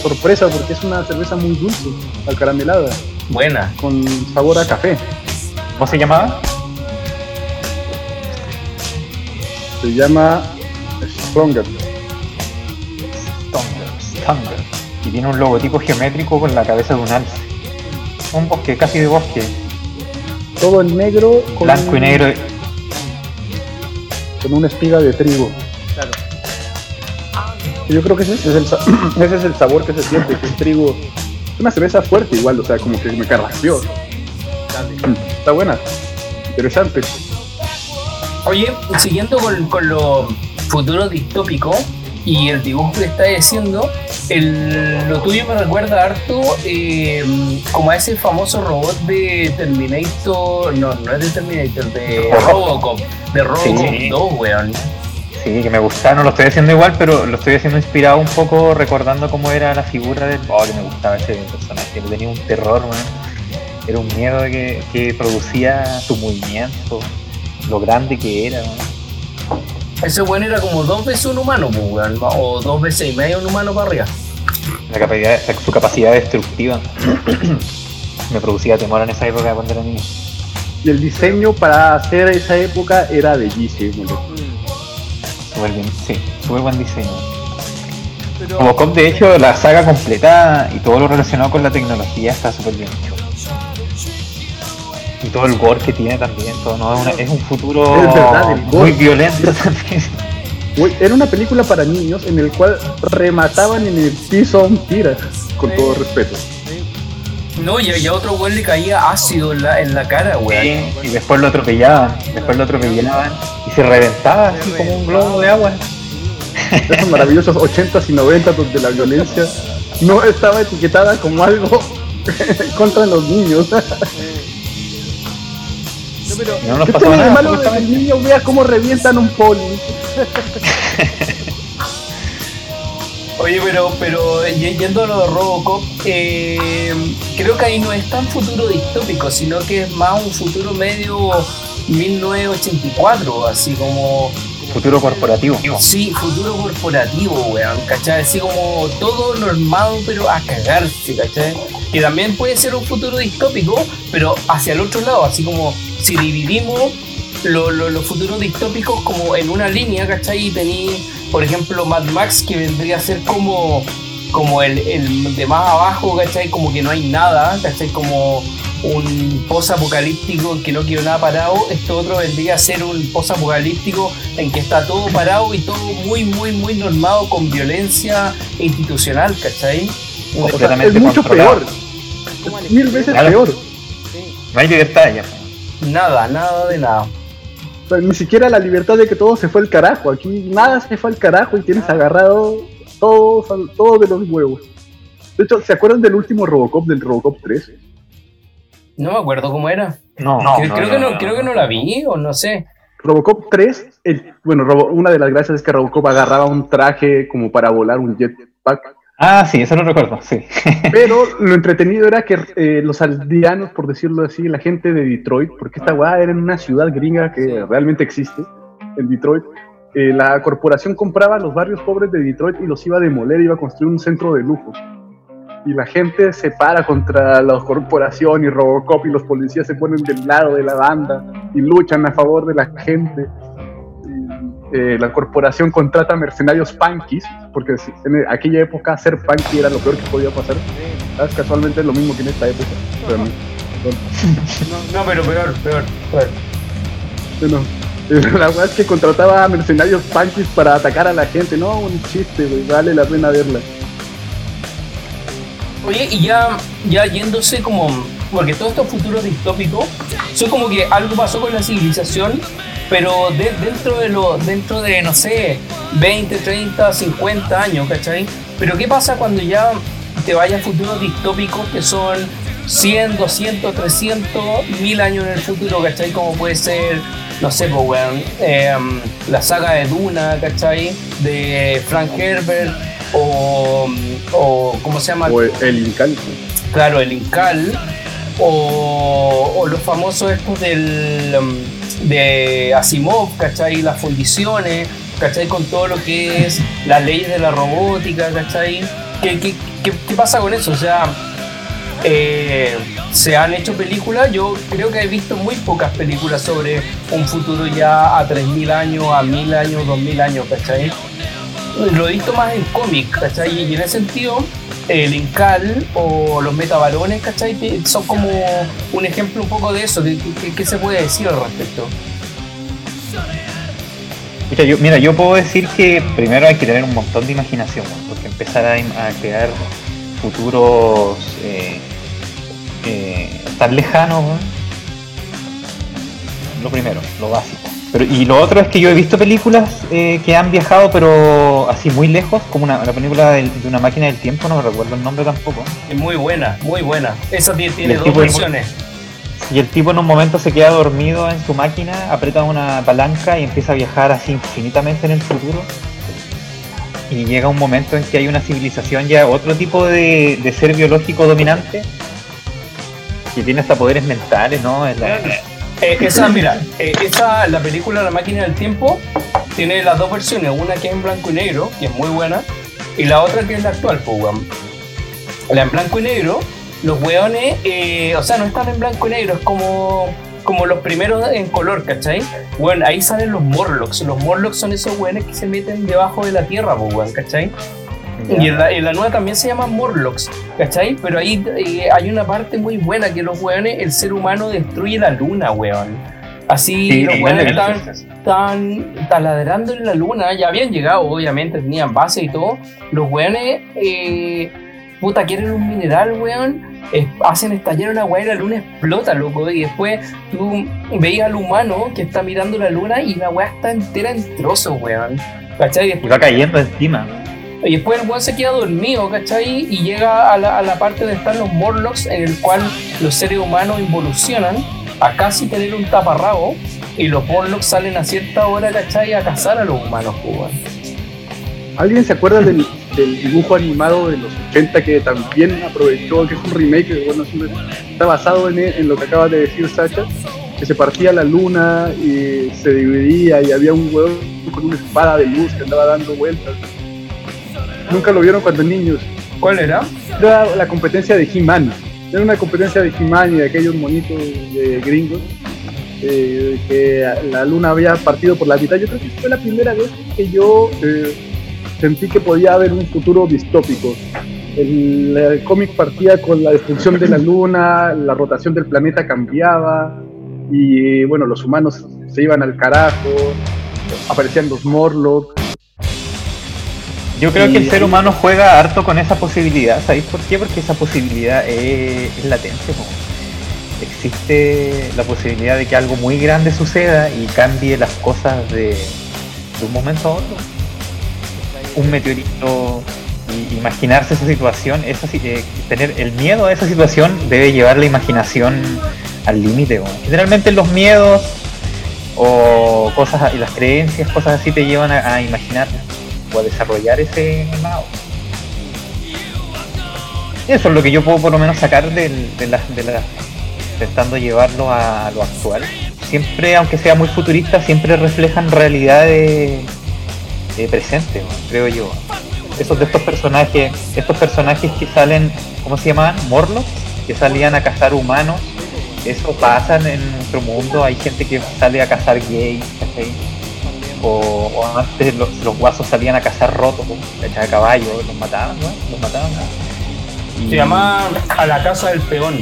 sorpresa porque es una cerveza muy dulce, acaramelada. Buena. Con sabor a café. ¿Cómo se llamaba? Se llama Stronger. Y tiene un logotipo geométrico con la cabeza de un alce. un bosque, casi de bosque. Todo en negro. Con Blanco y negro. Con una espiga de trigo. Claro. Yo creo que ese es el, ese es el sabor que se siente, que el trigo. Es una cerveza fuerte igual, o sea, como que me carració. Está buena. Interesante. Oye, siguiendo con, con lo futuro distópico y el dibujo que está diciendo, el, lo tuyo me recuerda harto eh, como a ese famoso robot de Terminator, no, no es de Terminator, de Robocop, de Robocop 2, weón. Sí, que me gustaba, no lo estoy haciendo igual, pero lo estoy haciendo inspirado un poco recordando cómo era la figura del... Oh, que me gustaba ese personaje, tenía un terror, weón. Era un miedo que, que producía su movimiento, lo grande que era, weón. Ese weón era como dos veces un humano, pues, o dos veces y medio un humano para arriba. La capacidad, su capacidad destructiva me producía temor en esa época cuando era niño. Y el diseño para hacer esa época era bellísimo. Súper bien, sí, súper buen diseño. Como Robocop, de hecho, la saga completa y todo lo relacionado con la tecnología está súper bien hecho. Y todo el gore que tiene también, todo, ¿no? es, un futuro muy violento también. era una película para niños en el cual remataban en el piso a un tira, con todo respeto. No, y a otro güey le caía ácido en la, en la cara, güey. y después lo atropellaban, después lo atropellaban y se reventaba así como un globo de agua. Esos maravillosos 80s y 90s donde la violencia no estaba etiquetada como algo contra los niños. No, pero... No nos pasó nada. malo de que el niño vea cómo revientan un poli. Oye, pero, pero yendo a lo de Robocop, eh, creo que ahí no es tan futuro distópico, sino que es más un futuro medio 1984, así como Futuro corporativo. Sí, futuro corporativo, weón, ¿cachai? Así como todo normado, pero a cagarse, ¿cachai? Que también puede ser un futuro distópico, pero hacia el otro lado, así como si dividimos los futuros distópicos como en una línea, ¿cachai? Y tení, por ejemplo, Mad Max, que vendría a ser como, como el, el de más abajo, ¿cachai? Como que no hay nada, ¿cachai? Como un post-apocalíptico en que no quiero nada parado, esto otro vendría a ser un post-apocalíptico en que está todo parado y todo muy, muy, muy normado con violencia institucional, ¿cachai? es mucho peor. Mil veces peor. No hay libertad ya. Nada, nada de nada. ni siquiera la libertad de que todo se fue al carajo. Aquí nada se fue al carajo y tienes agarrado todo, todo de los huevos. De hecho, ¿se acuerdan del último Robocop, del Robocop 3? No me acuerdo cómo era. No, creo, que no, creo que no la vi o no sé. Robocop 3, bueno, una de las gracias es que Robocop agarraba un traje como para volar un jetpack. Ah, sí, eso lo recuerdo, sí. Pero lo entretenido era que eh, los aldeanos, por decirlo así, la gente de Detroit, porque esta weá era en una ciudad gringa que realmente existe, en Detroit, eh, la corporación compraba los barrios pobres de Detroit y los iba a demoler, iba a construir un centro de lujo y la gente se para contra la corporación y Robocop y los policías se ponen del lado de la banda y luchan a favor de la gente. Eh, la corporación contrata mercenarios punkies, porque en aquella época ser punky era lo peor que podía pasar. ¿Sabes? Casualmente es lo mismo que en esta época. no, pero peor, peor, peor. Bueno, la verdad es que contrataba mercenarios punkies para atacar a la gente. No, un chiste, vale la pena verla. Oye, y ya, ya yéndose como. Porque todos estos futuros distópicos son como que algo pasó con la civilización, pero dentro de lo, dentro de, no sé, 20, 30, 50 años, ¿cachai? Pero ¿qué pasa cuando ya te vayas futuros distópicos que son 100, 200, 300, 1000 años en el futuro, ¿cachai? Como puede ser, no sé, pues, em, la saga de Duna, ¿cachai? De Frank Herbert o, o ¿cómo se llama? O el, Incal. Claro, el Incal, o, o los famosos estos del, um, de Asimov, ¿cachai? Las fundiciones, ¿cachai? Con todo lo que es las leyes de la robótica, ¿cachai? ¿Qué, qué, qué, pasa con eso? O sea, eh, se han hecho películas, yo creo que he visto muy pocas películas sobre un futuro ya a 3.000 años, a 1.000 años, 2.000 años, ¿cachai? Lo he visto más en cómic, ¿cachai? Y en ese sentido, el Incal o los metabarones, ¿cachai? Son como un ejemplo un poco de eso. ¿Qué, se puede decir al respecto? Mira yo, mira, yo puedo decir que primero hay que tener un montón de imaginación, porque empezar a, crear futuros eh, eh, tan lejanos, lo primero, lo básico. Pero, y lo otro es que yo he visto películas eh, que han viajado, pero así muy lejos, como una, la película de, una máquina del tiempo, no me recuerdo el nombre tampoco. Es muy buena, muy buena. Esa tiene, dos versiones. Y el tipo en un momento se queda dormido en su máquina, aprieta una palanca y empieza a viajar así infinitamente en el futuro. Y llega un momento en que hay una civilización ya, otro tipo de, ser biológico dominante, que tiene hasta poderes mentales, ¿no? Es la, eh, esa, mira, eh, esa, la película La máquina del tiempo tiene las dos versiones, una que es en blanco y negro, que es muy buena, y la otra que es la actual, pues, La en blanco y negro, los weones, eh, o sea, no están en blanco y negro, es como, como los primeros en color, ¿cachai? Bueno, ahí salen los Morlocks. Los Morlocks son esos weones que se meten debajo de la tierra, pues, ¿cachai? Y en la, nueva también se llama Morlocks, ¿cachai? Pero ahí eh, hay una parte muy buena que los weones, el ser humano destruye la luna, weón. Así los weones están, taladrando en la luna, ya habían llegado, obviamente, tenían base y todo. Los weones, eh, puta, quieren un mineral, weón. hacen estallar una weá y la luna explota, loco. Y después tú veías al humano que está mirando la luna y la weá está entera en trozos, weón. ¿Cachai? Y va cayendo encima. Y después el weón se queda dormido, ¿cachai? Y llega a la, a la, parte donde están los Morlocks, en el cual los seres humanos involucionan a casi tener un taparrabo. Y los Morlocks salen a cierta hora, ¿cachai? A cazar a los humanos, pues, ¿Alguien se acuerda del, dibujo animado de los 80 que también aprovechó, que es un remake, bueno, está basado en, en lo que acaba de decir Sacha? que se partía la luna y se dividía y había un huevo con una espada de luz que andaba dando vueltas. Nunca lo vieron cuando niños. ¿Cuál era? Era la competencia de He-Man. Era una competencia de He-Man y de aquellos monitos de gringos. Eh, que la luna había partido por la mitad. Yo creo que fue la primera vez que yo eh, sentí que podía haber un futuro distópico. El, cómic partía con la destrucción de la luna, la rotación del planeta cambiaba y bueno, los humanos se iban al carajo, aparecían los Morlocks, yo creo que el ser humano juega harto con esa posibilidad. ¿Sabéis por qué? Porque esa posibilidad es, latente. Existe la posibilidad de que algo muy grande suceda y cambie las cosas de, un momento a otro. Un meteorito, y imaginarse esa situación, esa, eh, tener el miedo a esa situación debe llevar la imaginación al límite. Generalmente los miedos o cosas y las creencias, cosas así te llevan a, a imaginar o a desarrollar ese mouse. Eso es lo que yo puedo por lo menos sacar de, la, de la, intentando llevarlo a, lo actual. Siempre, aunque sea muy futurista, siempre reflejan realidades eh, presentes, creo yo. Esos de estos personajes, estos personajes que salen, ¿cómo se llamaban? Morlocks, que salían a cazar humanos. Eso pasa en nuestro mundo, hay gente que sale a cazar gays, o, antes los, guasos salían a cazar rotos, echar a caballo, los mataban, ¿no? Los mataban. Se llamaba A la Casa del Peón.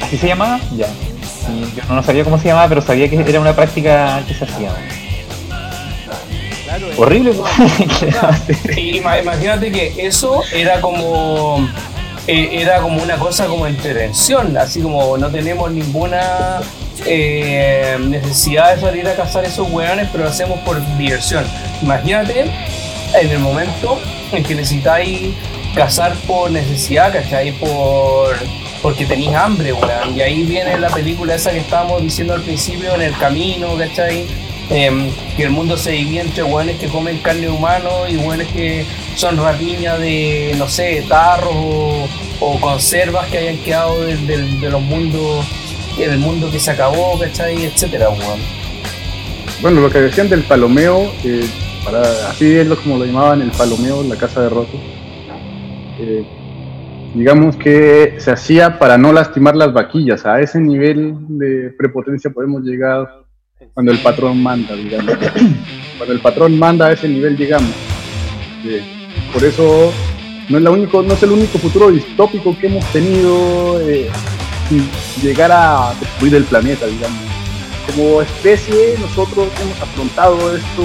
¿Así se llamaba? Ya. yo no sabía cómo se llamaba, pero sabía que era una práctica que se hacía. Horrible. imagínate que eso era como eh, era como una cosa como entretención, así como no tenemos ninguna eh, necesidad de salir a cazar esos hueones, pero lo hacemos por diversión. Imagínate en el momento en que necesitáis cazar por necesidad, ¿cachai? Por, porque tenéis hambre, weón. Y ahí viene la película esa que estábamos diciendo al principio, en el camino, ¿cachai? Eh, que el mundo se divide entre hueones que comen carne humana y hueones que son rapiñas de, no sé, tarros o, conservas que hayan quedado de, de los mundos el mundo que se acabó, ¿cachai? Etcétera, Bueno, lo que decían del palomeo, eh, para, así es lo, como lo llamaban el palomeo, la casa de rotos. Eh, digamos que se hacía para no lastimar las vaquillas. A ese nivel de prepotencia podemos llegar cuando el patrón manda, digamos. Cuando el patrón manda a ese nivel llegamos. Eh, por eso no es, la único, no es el único futuro distópico que hemos tenido llegar a destruir el planeta, digamos. Como especie, nosotros hemos afrontado esto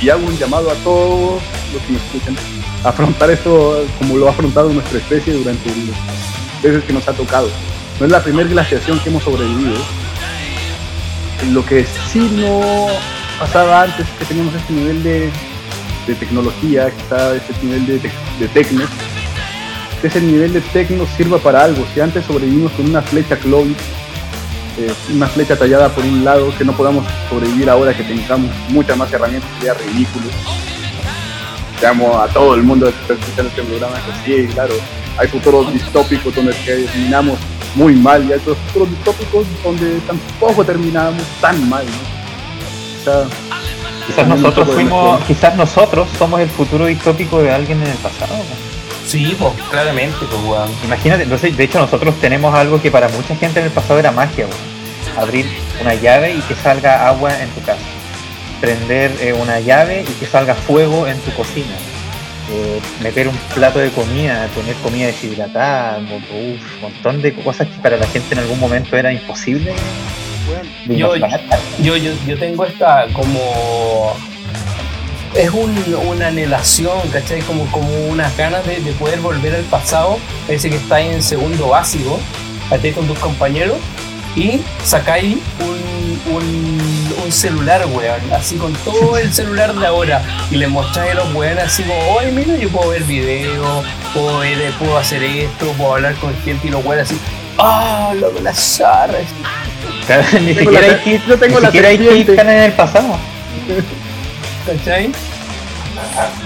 y hago un llamado a todos los que nos escuchan afrontar esto como lo ha afrontado nuestra especie durante las veces que nos ha tocado. No es la primera glaciación que hemos sobrevivido. Lo que sí no pasaba antes es que teníamos este nivel de, tecnología, que está este nivel de, de tecno, que ese nivel de tecno sirva para algo. Si antes sobrevivimos con una flecha Clovis, eh, una flecha tallada por un lado, que no podamos sobrevivir ahora que tengamos muchas más herramientas, sería ridículo. Llamo a todo el mundo está escuchando este programa que sí, claro, hay futuros distópicos donde terminamos muy mal y hay otros futuros distópicos donde tampoco terminamos tan mal. quizás nosotros fuimos, quizás nosotros somos el futuro distópico de alguien en el pasado. Sí, pues, claramente, pues, weón. Imagínate, de hecho nosotros tenemos algo que para mucha gente en el pasado era magia, Abrir una llave y que salga agua en tu casa. Prender eh, una llave y que salga fuego en tu cocina. Eh, meter un plato de comida, poner comida deshidratada, un montón de cosas que para la gente en algún momento era imposible. yo, yo, yo tengo esta como es una anhelación, ¿cachai? Como, como unas ganas de, poder volver al pasado, ese que está ahí en segundo básico, ahí con tus compañeros, y sacáis un, un, celular, weón, así con todo el celular de ahora, y le mostráis a los weones así como, oye, mira, yo puedo ver videos, puedo, puedo hacer esto, puedo hablar con gente, y los weones así, ah, lo de las charras. ni siquiera hay kit, no tengo la en el pasado. ¿cachai?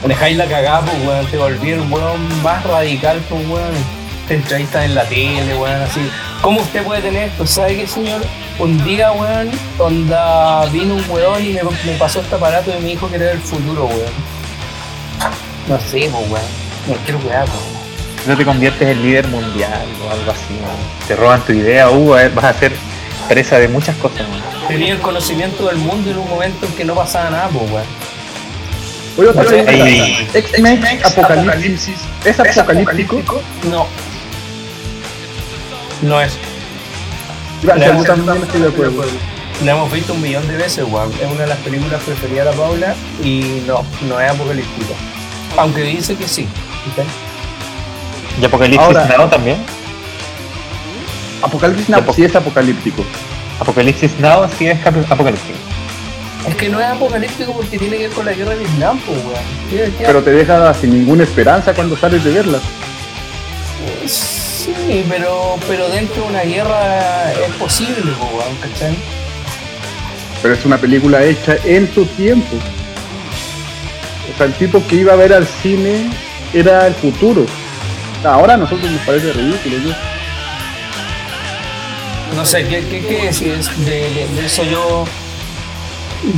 Dejáis la cagada, pues, weón, te volví el weón más radical, pues, weón. Te entrevistas en la tele, weón, así. ¿Cómo usted puede tener esto? ¿Sabe qué, señor? Un día, weón, donde vino un weón y me, pasó este aparato y me dijo que era el futuro, weón. No sé, pues, weón. No quiero weón, pues. No te conviertes en líder mundial o algo así, weón. Te roban tu idea, uh, vas a ser presa de muchas cosas, weón. Tenía el conocimiento del mundo en un momento en que no pasaba nada, pues, weón. Oye, otra X-Men Apocalipsis. ¿Es apocalíptico? No. No es. Gracias, yo también estoy de acuerdo. La hemos visto un millón de veces, weón. Es una de las películas preferidas de Paula y no, no es apocalíptico. Aunque dice que sí. ¿Y Apocalipsis Now también? Apocalipsis Now sí es apocalíptico. Apocalipsis Now sí es apocalíptico. Es que no es apocalíptico porque tiene que ver con la guerra de Vietnam, pues, weón. Pero te deja sin ninguna esperanza cuando sales de verla. Sí, pero, pero dentro de una guerra es posible, pues, weón, ¿cachai? Pero es una película hecha en su tiempo. O sea, el tipo que iba a ver al cine era el futuro. Ahora a nosotros nos parece ridículo, ¿no? No sé, ¿qué, qué, qué decís de, de eso? Yo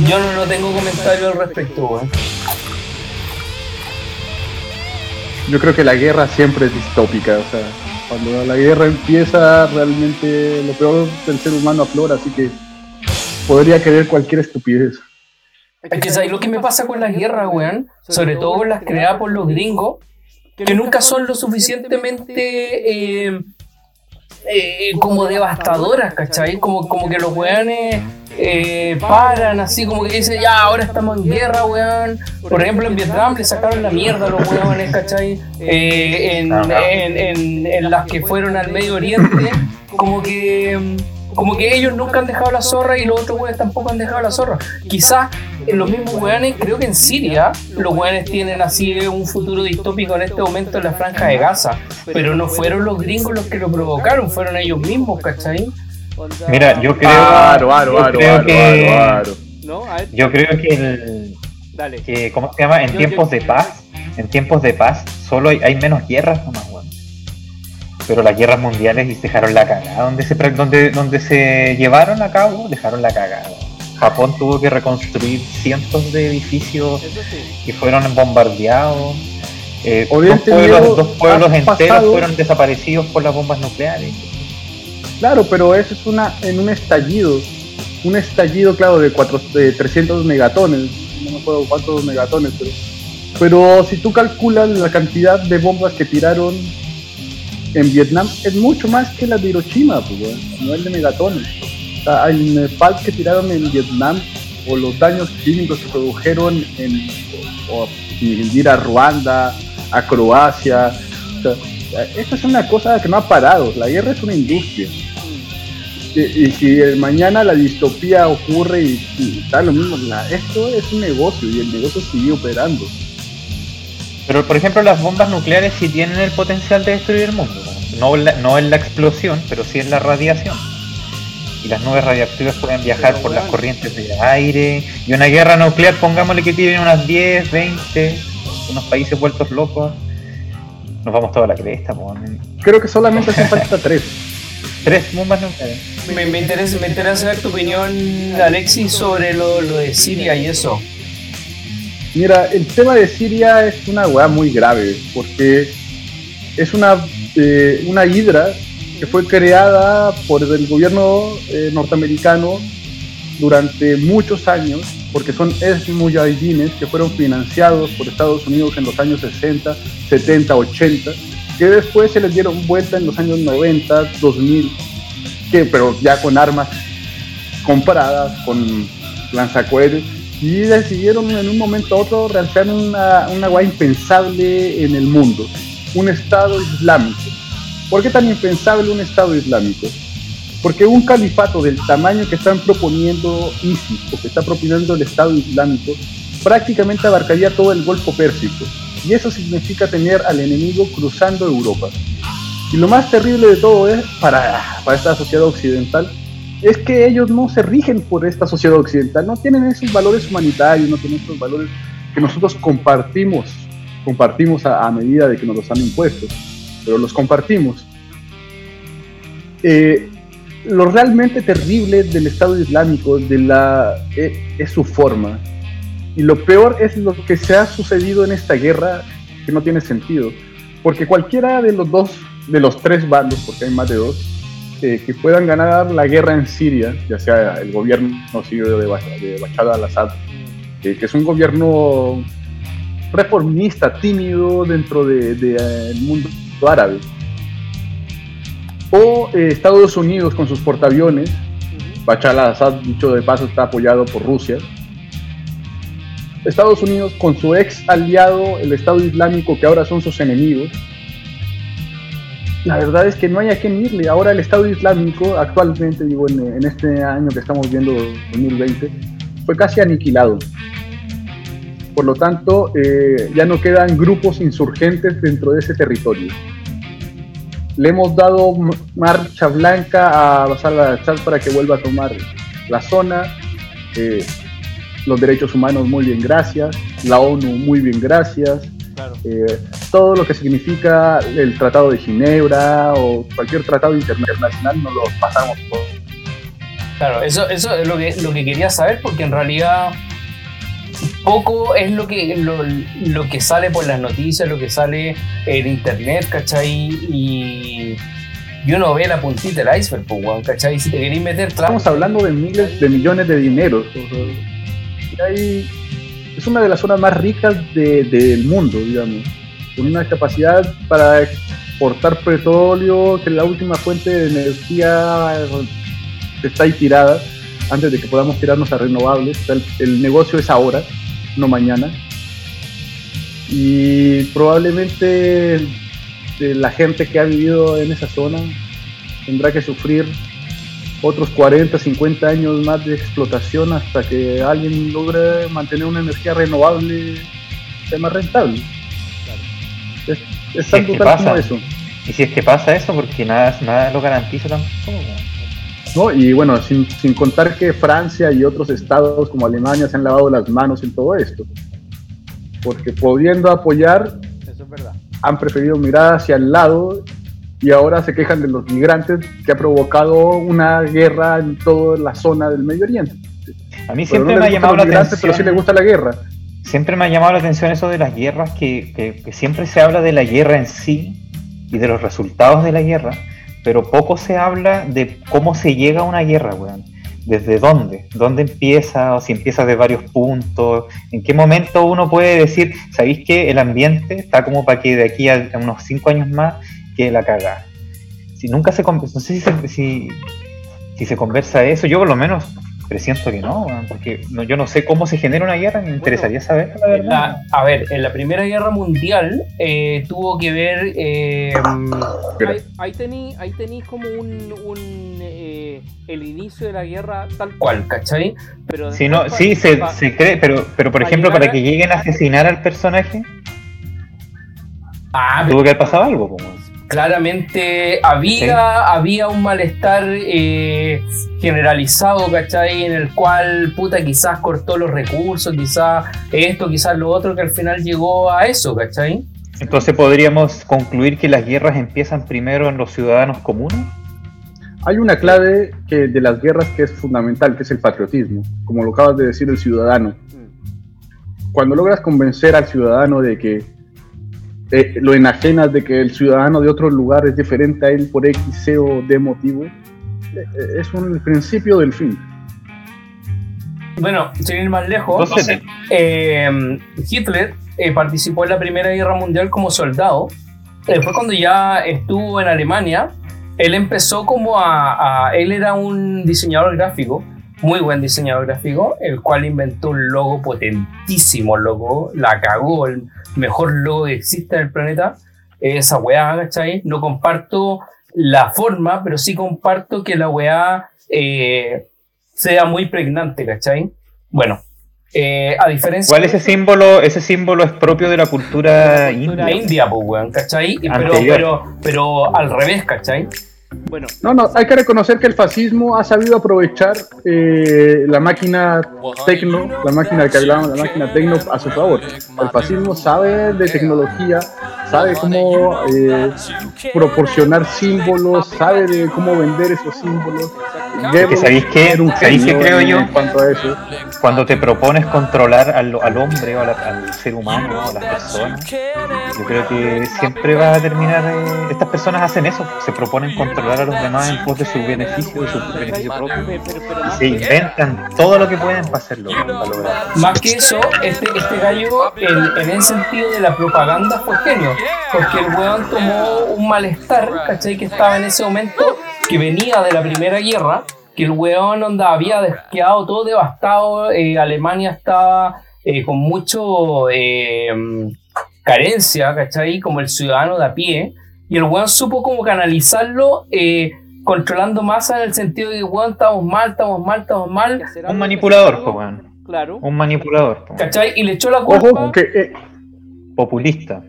yo no, tengo comentario al respecto, Yo creo que la guerra siempre es distópica, o sea, cuando la guerra empieza, realmente lo peor del ser humano aflora, así que podría querer cualquier estupidez. Es que ¿sabes lo que me pasa con la guerra, weón? Sobre todo las creadas por los gringos, que nunca son lo suficientemente eh, eh, como devastadoras, ¿cachai? Como, como que los weones eh, paran así como que dicen, ya, ahora estamos en guerra, weón. Por ejemplo, en Vietnam le sacaron la mierda a los weones, ¿cachai? Eh, en, las que fueron al Medio Oriente, como que como que ellos nunca han dejado la zorra y los otros weones tampoco han dejado la zorra. Quizás en los mismos weones, creo que en Siria, los weones tienen así un futuro distópico en este momento en la franja de Gaza. Pero no fueron los gringos los que lo provocaron, fueron ellos mismos, ¿cachai? Mira, yo creo, yo creo que, yo creo que, el, que ¿cómo se llama? En tiempos de paz, en tiempos de paz, solo hay, menos guerras nomás, bueno. Pero las guerras mundiales dejaron la cagada. Donde se, donde, donde se llevaron a cabo, dejaron la cagada. Japón tuvo que reconstruir cientos de edificios que fueron bombardeados. Eh, dos pueblos, dos pueblos enteros fueron desaparecidos por las bombas nucleares. Claro, pero eso es una en un estallido. Un estallido, claro, de, cuatro, de 300 megatones. recuerdo cuántos megatones, pero, pero si tú calculas la cantidad de bombas que tiraron en Vietnam, es mucho más que las de Hiroshima, pues, no es de megatones. En Nepal que tiraron en Vietnam, o los daños químicos que produjeron en, ir a Ruanda, a Croacia. O sea, es una cosa que no ha parado. La guerra es una industria. Y, si mañana la distopía ocurre y, tal, lo mismo, esto es un negocio y el negocio sigue operando. Pero, por ejemplo, las bombas nucleares sí tienen el potencial de destruir el mundo. No, no en la explosión, pero sí en la radiación. Y las nubes radiactivas pueden viajar por las corrientes de aire. Y una guerra nuclear, pongámosle que tienen unas 10, 20, unos países vueltos locos. Nos vamos toda la cresta, Creo que solamente hacen falta tres. Tres bombas nucleares. Me, me, interesa, me interesa saber tu opinión, Alexis, sobre lo, lo de Siria y eso. Mira, el tema de Siria es una weá muy grave, porque es una, eh, una hidra que fue creada por el gobierno eh, norteamericano durante muchos años, porque son ex mujahidines que fueron financiados por Estados Unidos en los años 60, 70, 80, que después se les dieron vuelta en los años 90, 2000, que, pero ya con armas compradas, con lanzacohetes, y decidieron en un momento a otro realizar una, una guay impensable en el mundo, un Estado Islámico ¿Por qué tan impensable un Estado Islámico? Porque un califato del tamaño que están proponiendo ISIS o que está proponiendo el Estado Islámico prácticamente abarcaría todo el Golfo Pérsico. Y eso significa tener al enemigo cruzando Europa. Y lo más terrible de todo es, para, para esta sociedad occidental, es que ellos no se rigen por esta sociedad occidental, no tienen esos valores humanitarios, no tienen esos valores que nosotros compartimos, compartimos a, a medida de que nos los han impuesto pero los compartimos. Eh, lo realmente terrible del Estado Islámico de la, eh, es su forma. Y lo peor es lo que se ha sucedido en esta guerra, que no tiene sentido. Porque cualquiera de los dos, de los tres bandos, porque hay más de dos, eh, que puedan ganar la guerra en Siria, ya sea el gobierno sirio de, de Bashar al-Assad, que es un gobierno reformista, tímido dentro del de, mundo árabe. O eh, Estados Unidos con sus portaaviones, Bachar al-Assad, dicho de paso, está apoyado por Rusia. Estados Unidos con su ex aliado, el Estado Islámico, que ahora son sus enemigos. La verdad es que no hay a quién irle. Ahora el Estado Islámico, actualmente, digo, en, este año que estamos viendo, 2020, fue casi aniquilado. Por lo tanto, eh, ya no quedan grupos insurgentes dentro de ese territorio. Le hemos dado marcha blanca a Basar al para que vuelva a tomar la zona. Eh, los derechos humanos, muy bien, gracias. La ONU, muy bien, gracias. Eh, todo lo que significa el Tratado de Ginebra o cualquier tratado internacional no lo pasamos por. Claro, eso, eso es lo que, lo que quería saber porque en realidad poco es lo que, lo, que sale por las noticias, lo que sale en internet, ¿cachai? Y, uno ve la puntita del iceberg, pues, ¿cachai? Si te queréis. Estamos hablando de miles de millones de dinero. es una de las zonas más ricas del mundo, digamos, con una capacidad para exportar petróleo, que la última fuente de energía está ahí tirada antes de que podamos tirarnos a renovables. el, negocio es ahora, no mañana. Y probablemente la gente que ha vivido en esa zona tendrá que sufrir otros 40, 50 años más de explotación hasta que alguien logre mantener una energía renovable sea más rentable. Es, es tan como eso. Y si es que pasa eso, porque nada, nada lo garantiza tampoco. Y bueno, sin, sin, contar que Francia y otros estados como Alemania se han lavado las manos en todo esto. Porque pudiendo apoyar, han preferido mirar hacia el lado y ahora se quejan de los migrantes que ha provocado una guerra en toda la zona del Medio Oriente. A mí siempre me ha llamado la atención. Pero sí le gusta la guerra. Siempre me ha llamado la atención eso de las guerras, que, que, que siempre se habla de la guerra en sí y de los resultados de la guerra pero poco se habla de cómo se llega a una guerra, weón. ¿Desde dónde? ¿Dónde empieza? O si empieza de varios puntos. ¿En qué momento uno puede decir, ¿sabéis que el ambiente está como para que de aquí a unos cinco años más que la caga? Si nunca se no sé si si, si se conversa eso, yo por lo menos presiento que no, porque yo no sé cómo se genera una guerra, me interesaría saber. a ver, en la Primera Guerra Mundial eh, tuvo que ver... Eh, ahí, ahí tenéis como un, un eh, el inicio de la guerra tal cual, ¿cachai? Pero sí, no, sí se, se, cree, pero, pero por ejemplo, para que lleguen a asesinar al personaje, ah, tuvo que haber pasado algo. Como claramente había, había un malestar eh, generalizado, ¿cachai? En el cual, puta, quizás cortó los recursos, quizás esto, quizás lo otro, que al final llegó a eso, ¿cachai? Entonces podríamos concluir que las guerras empiezan primero en los ciudadanos comunes. Hay una clave que de las guerras que es fundamental, que es el patriotismo, como lo acabas de decir el ciudadano. Mm. Cuando logras convencer al ciudadano de que eh, lo enajenas de que el ciudadano de otro lugar es diferente a él por X, C o D motivo, eh, eh, es un, el principio del fin. Bueno, sin ir más lejos, Hitler participó en la Primera Guerra Mundial como soldado. Después cuando ya estuvo en Alemania, él empezó como a, a, Él era un diseñador gráfico, muy buen diseñador gráfico, el cual inventó un logo potentísimo, logo, la cagó, el, mejor logo que existe en el planeta, esa weá, ¿cachai? No comparto la forma, pero sí comparto que la weá eh, sea muy pregnante, ¿cachai? Bueno, eh, a diferencia. ¿Cuál ese símbolo? Ese símbolo es propio de la cultura, india. india, pues, weón, ¿cachai? Pero, pero, pero, al revés, ¿cachai? Bueno. No, no, hay que reconocer que el fascismo ha sabido aprovechar eh, la máquina tecno, la máquina que hablábamos, la máquina tecno a su favor. El fascismo sabe de tecnología, sabe cómo eh, proporcionar símbolos, sabe de cómo vender esos símbolos. ¿Sabéis qué? ¿Sabéis qué creo yo? En cuanto a eso. Cuando te propones controlar al, hombre o al ser humano o a las personas, yo creo que siempre va a terminar. Eh, estas personas hacen eso, se proponen controlar a los demás en pos de su beneficio, de su beneficio propio. Y se inventan todo lo que pueden para hacerlo, Más que eso, este, este gallo, en, en el sentido de la propaganda, fue genio porque el weón tomó un malestar, ¿cachai? Que estaba en ese momento, que venía de la Primera Guerra, que el weón onda, había quedado todo devastado, eh, Alemania estaba eh, con mucho eh, carencia, ¿cachai? Como el ciudadano de a pie, y el weón supo como canalizarlo controlando masa en el sentido de que, weón, estamos mal, estamos mal, estamos mal. Un manipulador, weón. Claro. Un manipulador. ¿Cachai? Y le echó la culpa. populista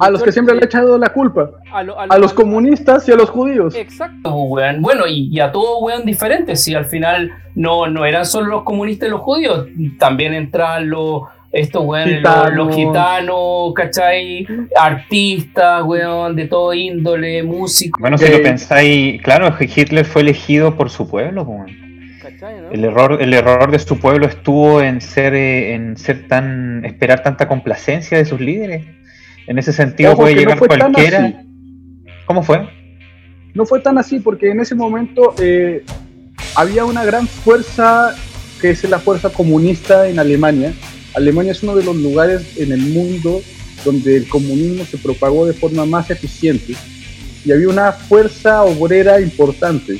a los que siempre le han echado la culpa. A, los comunistas y a los judíos. Exacto, weón. Bueno, y, a todo weón diferente. Si al final no, no eran solo los comunistas y los judíos, también entran los estos weón, los, gitanos, ¿cachai? Artistas, weón, de todo índole, músicos. Bueno, si lo pensáis, claro, Hitler fue elegido por su pueblo, weón. El error, el error de su pueblo estuvo en ser, eh, en ser tan, esperar tanta complacencia de sus líderes. En ese sentido puede llegar cualquiera. ¿Cómo fue? No fue tan así porque en ese momento eh, había una gran fuerza que es la fuerza comunista en Alemania. Alemania es uno de los lugares en el mundo donde el comunismo se propagó de forma más eficiente y había una fuerza obrera importante,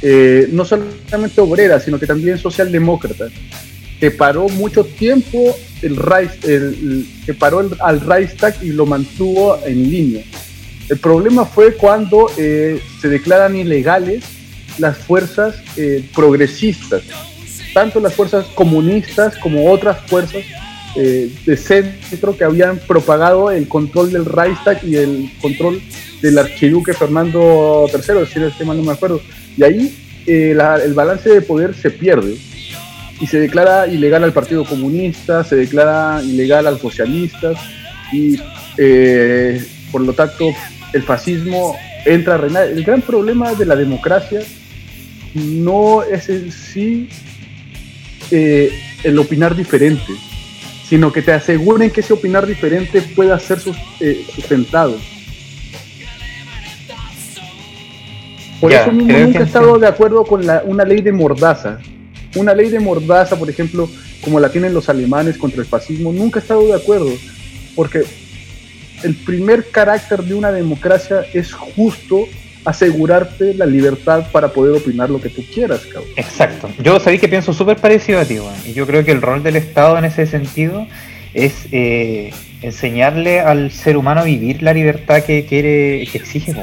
eh, no solamente obrera, sino que también socialdemócrata, que paró mucho tiempo el, el, que paró al Reichstag y lo mantuvo en línea. El problema fue cuando eh, se declaran ilegales las fuerzas eh, progresistas, tanto las fuerzas comunistas como otras fuerzas eh, de centro que habían propagado el control del Reichstag y el control del archiduque Fernando III, si el no me acuerdo. Y ahí el balance de poder se pierde y se declara ilegal al Partido Comunista, se declara ilegal al socialistas y eh, por lo tanto el fascismo entra a reinar. El gran problema de la democracia no es en sí eh, el opinar diferente, sino que te aseguren que ese opinar diferente pueda ser eh, sustentado. Por eso mismo nunca he estado de acuerdo con la, una ley de mordaza. Una ley de mordaza, por ejemplo, como la tienen los alemanes contra el fascismo, nunca he estado de acuerdo. Porque el primer carácter de una democracia es justo asegurarte la libertad para poder opinar lo que tú quieras, cabrón. Exacto. Yo sabía que pienso súper parecido a ti. Y yo creo que el rol del Estado en ese sentido es eh, enseñarle al ser humano a vivir la libertad que quiere, que exige.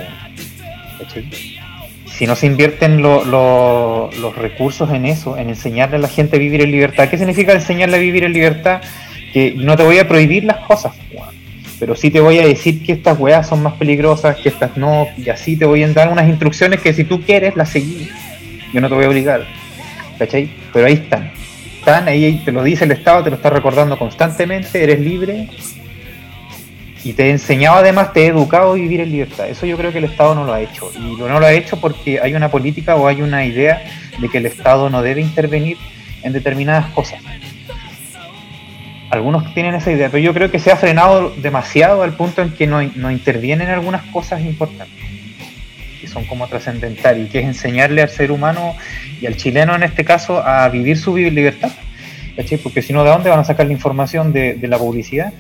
Si no se invierten los recursos en eso, en enseñarle a la gente a vivir en libertad, ¿qué significa enseñarle a vivir en libertad? Que no te voy a prohibir las cosas, pero sí te voy a decir que estas weas son más peligrosas, que estas no, y así te voy a dar unas instrucciones que si tú quieres las seguís. Yo no te voy a obligar. ¿Cachai? Pero ahí están ahí te lo dice el Estado, te lo está recordando constantemente, eres libre y te he enseñado además, te he educado a vivir en libertad. Eso yo creo que el Estado no lo ha hecho. Y no lo ha hecho porque hay una política o hay una idea de que el Estado no debe intervenir en determinadas cosas. Algunos tienen esa idea, pero yo creo que se ha frenado demasiado al punto en que no, intervienen algunas cosas importantes, que son como trascendentales, y que es enseñarle al ser humano y al chileno en este caso a vivir su libertad. ¿cachai? Porque si no, ¿de dónde van a sacar la información de, la publicidad?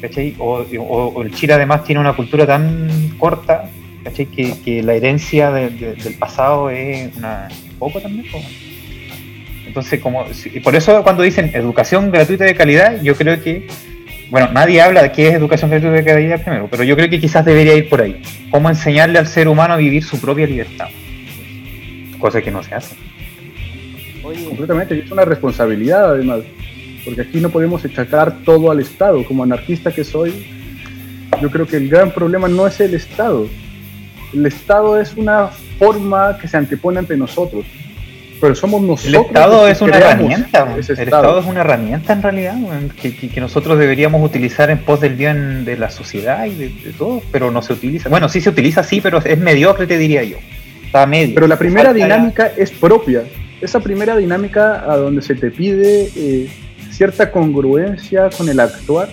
¿Cachai? O, el Chile además tiene una cultura tan corta ¿cachai? Que, la herencia del pasado es una poco también. Entonces, como, y por eso cuando dicen educación gratuita de calidad, yo creo que, bueno, nadie habla de qué es educación gratuita de calidad primero, pero yo creo que quizás debería ir por ahí. Cómo enseñarle al ser humano a vivir su propia libertad cosa que no se hace. Completamente, es una responsabilidad además, porque aquí no podemos achacar todo al Estado. Como anarquista que soy, yo creo que el gran problema no es el Estado. El Estado es una forma que se antepone ante nosotros, pero somos nosotros. El Estado es una herramienta, el estado. es una herramienta en realidad, que, nosotros deberíamos utilizar en pos del bien de la sociedad y de, de todo, pero no se utiliza. Bueno, sí se utiliza, sí, pero es mediocre, te diría yo. Pero la primera dinámica es propia. Esa primera dinámica a donde se te pide eh, cierta congruencia con el actuar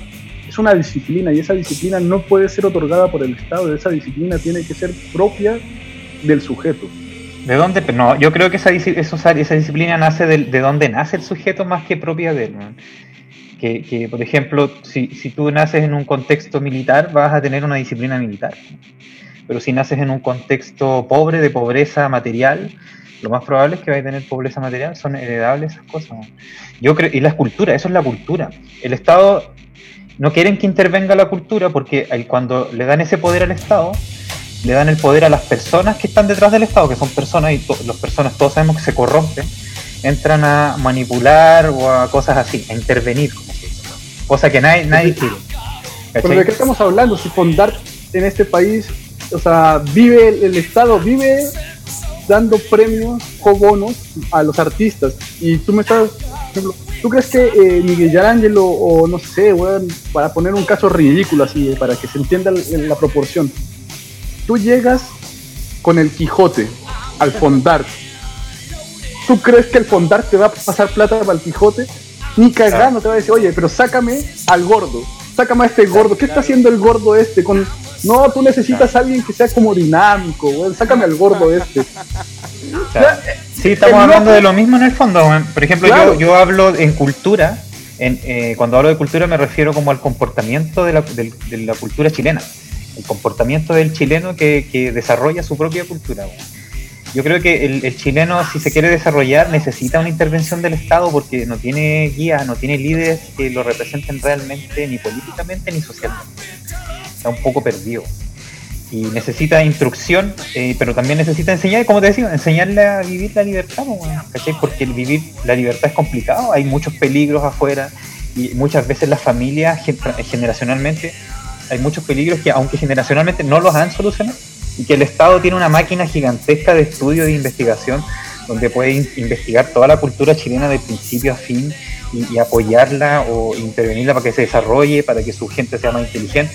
es una disciplina y esa disciplina no puede ser otorgada por el Estado. Esa disciplina tiene que ser propia del sujeto. ¿De dónde? No, yo creo que esa, disciplina nace de, de dónde nace el sujeto más que propia de él. Que, que, por ejemplo, si, si, tú naces en un contexto militar, vas a tener una disciplina militar pero si naces en un contexto pobre, de pobreza material, lo más probable es que vaya a tener pobreza material, son heredables esas cosas. Yo creo, y la cultura, eso es la cultura. El Estado no quieren que intervenga la cultura porque cuando le dan ese poder al Estado, le dan el poder a las personas que están detrás del Estado, que son personas y las personas todos sabemos que se corrompen, entran a manipular o a cosas así, a intervenir, cosa que nadie, nadie quiere. ¿Pero de qué estamos hablando? Si fondar en este país o sea, vive el, Estado, vive dando premios o bonos a los artistas. Y tú me estás, ¿tú crees que eh, Miguel Ángelo o no sé, bueno, para poner un caso ridículo así, eh, para que se entienda la, proporción, tú llegas con el Quijote al fondar, ¿tú crees que el fondar te va a pasar plata para el Quijote? Ni cagando te va a decir, oye, pero sácame al gordo, sácame a este gordo, ¿qué está haciendo el gordo este con no, tú necesitas a alguien que sea como dinámico, güey. Sácame al gordo este. sí, estamos hablando de lo mismo en el fondo. Por ejemplo, yo, yo hablo en cultura. En, eh, cuando hablo de cultura me refiero como al comportamiento de la, de, la cultura chilena. El comportamiento del chileno que, que desarrolla su propia cultura. Yo creo que el, el, chileno, si se quiere desarrollar, necesita una intervención del Estado porque no tiene guías, no tiene líderes que lo representen realmente, ni políticamente ni socialmente un poco perdido. Y necesita instrucción, eh, pero también necesita enseñar, como te decía, enseñarle a vivir la libertad, Porque el vivir la libertad es complicado, hay muchos peligros afuera y muchas veces las familias generacionalmente hay muchos peligros que aunque generacionalmente no los han solucionado y que el Estado tiene una máquina gigantesca de estudio e investigación donde puede investigar toda la cultura chilena de principio a fin y, apoyarla o intervenirla para que se desarrolle, para que su gente sea más inteligente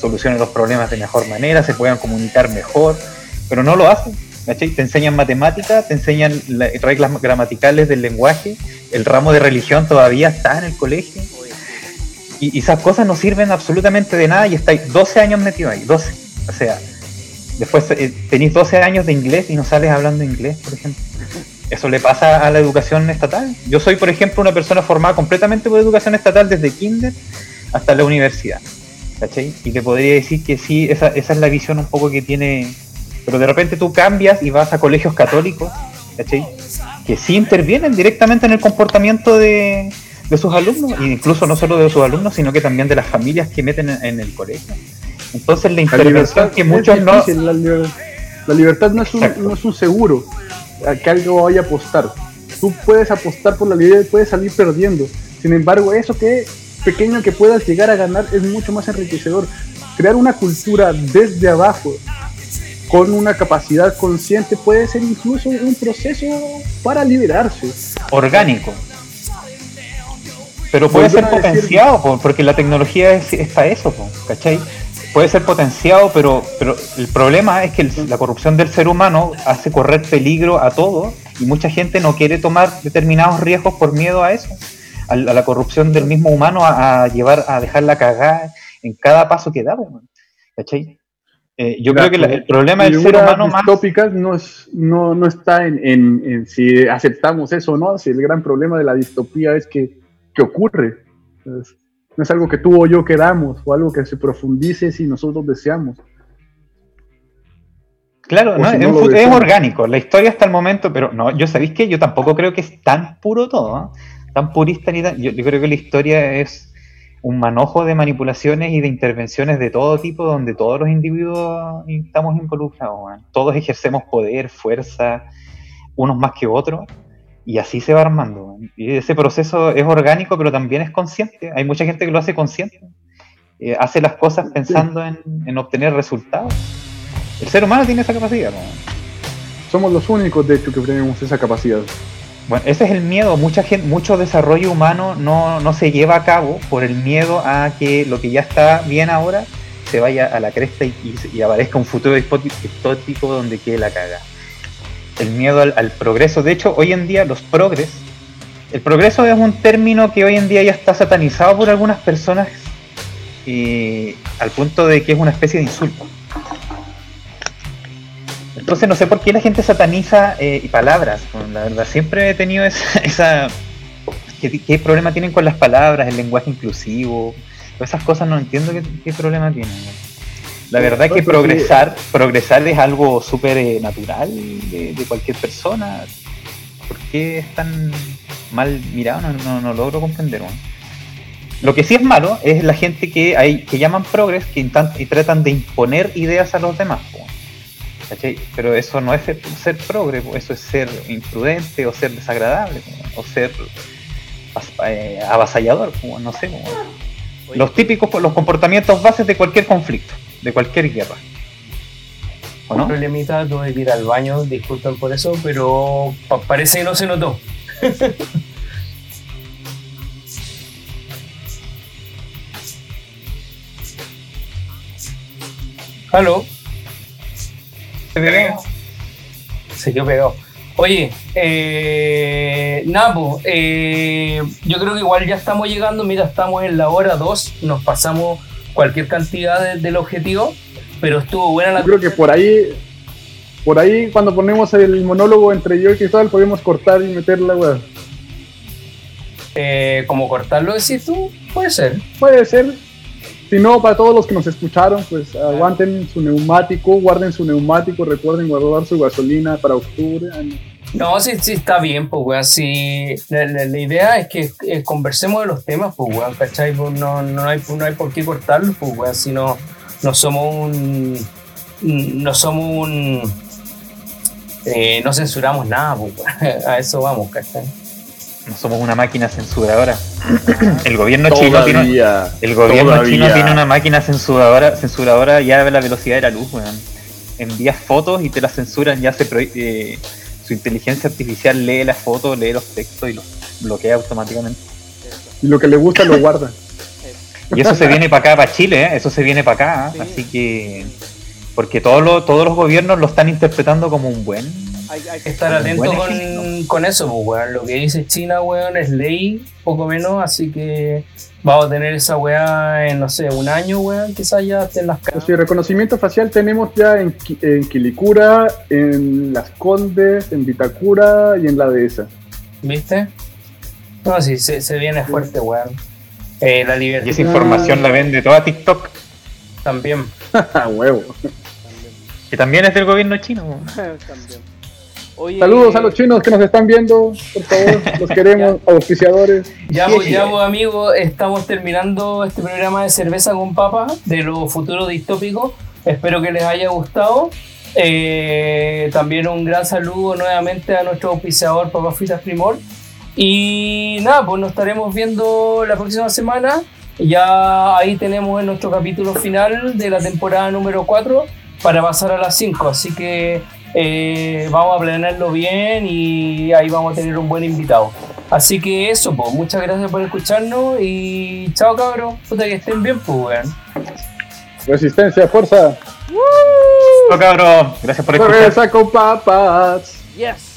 solucionen los problemas de mejor manera, se puedan comunicar mejor, pero no lo hacen. Te enseñan matemáticas, te enseñan reglas gramaticales del lenguaje, el ramo de religión todavía está en el colegio. Y, esas cosas no sirven absolutamente de nada y estáis 12 años metido ahí, 12. O sea, Después eh, tenéis 12 años de inglés y no sales hablando inglés, por ejemplo. Eso le pasa a la educación estatal. Yo soy, por ejemplo, una persona formada completamente por educación estatal desde kinder hasta la universidad. ¿Cachai? Y te podría decir que sí, esa, esa es la visión un poco que tiene. Pero de repente tú cambias y vas a colegios católicos, ¿cachai? Que sí intervienen directamente en el comportamiento de, de sus alumnos, e incluso no solo de sus alumnos, sino que también de las familias que meten en, el colegio. Entonces la intervención que muchos no... La, libertad no es, un, no es un seguro a que algo vaya a apostar. Tú puedes apostar por la libertad y puedes salir perdiendo. Sin embargo, eso que pequeño que puedas llegar a ganar es mucho más enriquecedor. Crear una cultura desde abajo, con una capacidad consciente, puede ser incluso un proceso para liberarse. Orgánico. Pero puede ser potenciado, porque la tecnología es, para eso, ¿cachai? Puede ser potenciado, pero, pero el problema es que la corrupción del ser humano hace correr peligro a todo y mucha gente no quiere tomar determinados riesgos por miedo a eso, a, la corrupción del mismo humano, a, llevar, a dejarla cagar en cada paso que da, ¿cachai? Eh, yo creo que el problema del ser humano más... no, es, no, no está en, en, si aceptamos eso o no, si el gran problema de la distopía es que que ocurre. no es algo que tú o yo queramos o algo que se profundice si nosotros deseamos. Claro, no, es, orgánico, la historia hasta el momento, pero no, yo sabéis que yo tampoco creo que es tan puro todo, ¿eh? Tan purista ni tan. Yo, creo que la historia es un manojo de manipulaciones y de intervenciones de todo tipo, donde todos los individuos estamos involucrados, todos ejercemos poder, fuerza, unos más que otros, y así se va armando. Y ese proceso es orgánico, pero también es consciente. Hay mucha gente que lo hace consciente. Eh, hace las cosas pensando en, obtener resultados. El ser humano tiene esa capacidad. Somos los únicos, de hecho, que tenemos esa capacidad. Bueno, ese es el miedo. Mucha gente, mucho desarrollo humano no, no se lleva a cabo por el miedo a que lo que ya está bien ahora se vaya a la cresta y, y, aparezca un futuro distópico donde quede la caga el miedo al, progreso. De hecho, hoy en día los progres, el progreso es un término que hoy en día ya está satanizado por algunas personas y al punto de que es una especie de insulto. Entonces no sé por qué la gente sataniza eh, palabras. la verdad, siempre he tenido esa... esa ¿qué, problema tienen con las palabras, el lenguaje inclusivo? esas cosas no entiendo qué, problema tienen. La verdad es que progresar, progresar es algo súper eh, natural de, cualquier persona. ¿Por qué es tan mal mirado? No, no, logro comprender. Lo que sí es malo es la gente que hay que llaman progres que y tratan de imponer ideas a los demás. Pero eso no es ser, progre, eso es ser imprudente o ser desagradable o ser eh, avasallador, no sé. Los típicos, los comportamientos bases de cualquier conflicto de cualquier guerra. ¿O no? Problemita, tuve que ir al baño, disculpen por eso, pero parece que no se notó. ¿Aló? Se pegó. Se quedó pegado. Oye, eh, Napo, eh, yo creo que igual ya estamos llegando, mira, estamos en la hora 2, nos pasamos cualquier cantidad del objetivo, pero estuvo buena la... Yo creo que por ahí, por ahí cuando ponemos el monólogo entre yo y Cristóbal podemos cortar y meter la weá. Eh, como cortarlo decís tú, puede ser. Puede ser. Si no, para todos los que nos escucharon, pues aguanten su neumático, guarden su neumático, recuerden guardar su gasolina para octubre. No, sí, sí, está bien, pues, weón. Sí, la, idea es que eh, conversemos de los temas, pues, weón, ¿cachai? Pues, no, no, hay, no hay por qué cortarlo, pues, weón, si no, no somos un. No somos un. Eh, no censuramos nada, pues, weón. A eso vamos, ¿cachai? No somos una máquina censuradora. El gobierno chino tiene, el gobierno chino tiene una máquina censuradora, censuradora ya de la velocidad de la luz, weón. Envías fotos y te las censuran, ya se eh, su inteligencia artificial lee las fotos, lee los textos y los bloquea automáticamente. Y lo que le gusta lo guarda. Y eso se viene para acá, para Chile, ¿eh? eso se viene para acá, así que porque todos todos los gobiernos lo están interpretando como un buen. Hay, que estar atento con, con, eso, pues, weón. Lo que dice China, weón, es ley, poco menos, así que Vamos a tener esa weá en, no sé, un año, weón, quizás ya esté en las casas. Sí, reconocimiento facial tenemos ya en, en Quilicura, en Las Condes, en Vitacura y en la dehesa. ¿Viste? No, sí, se, se viene fuerte, weón. Eh, la Y libertad esa información la vende toda TikTok, también. ¡Ja, huevo! que también es del gobierno chino. También. Oye, Saludos a los chinos que nos están viendo, por favor, los queremos, auspiciadores. Ya, pues, ya, pues, amigos, estamos terminando este programa de cerveza con papas de los futuros distópicos. Espero que les haya gustado. Eh, también un gran saludo nuevamente a nuestro auspiciador Papas Fritas Primor. Y nada, pues nos estaremos viendo la próxima semana. Ya ahí tenemos en nuestro capítulo final de la temporada número 4 para pasar a las 5. Así que eh, vamos a planearlo bien y ahí vamos a tener un buen invitado. Así que eso, pues, muchas gracias por escucharnos y chao cabros, puta que estén bien, pues, weón. Resistencia, fuerza. Oh, cabrón, gracias por escuchar. Cerveza con papas. Yes.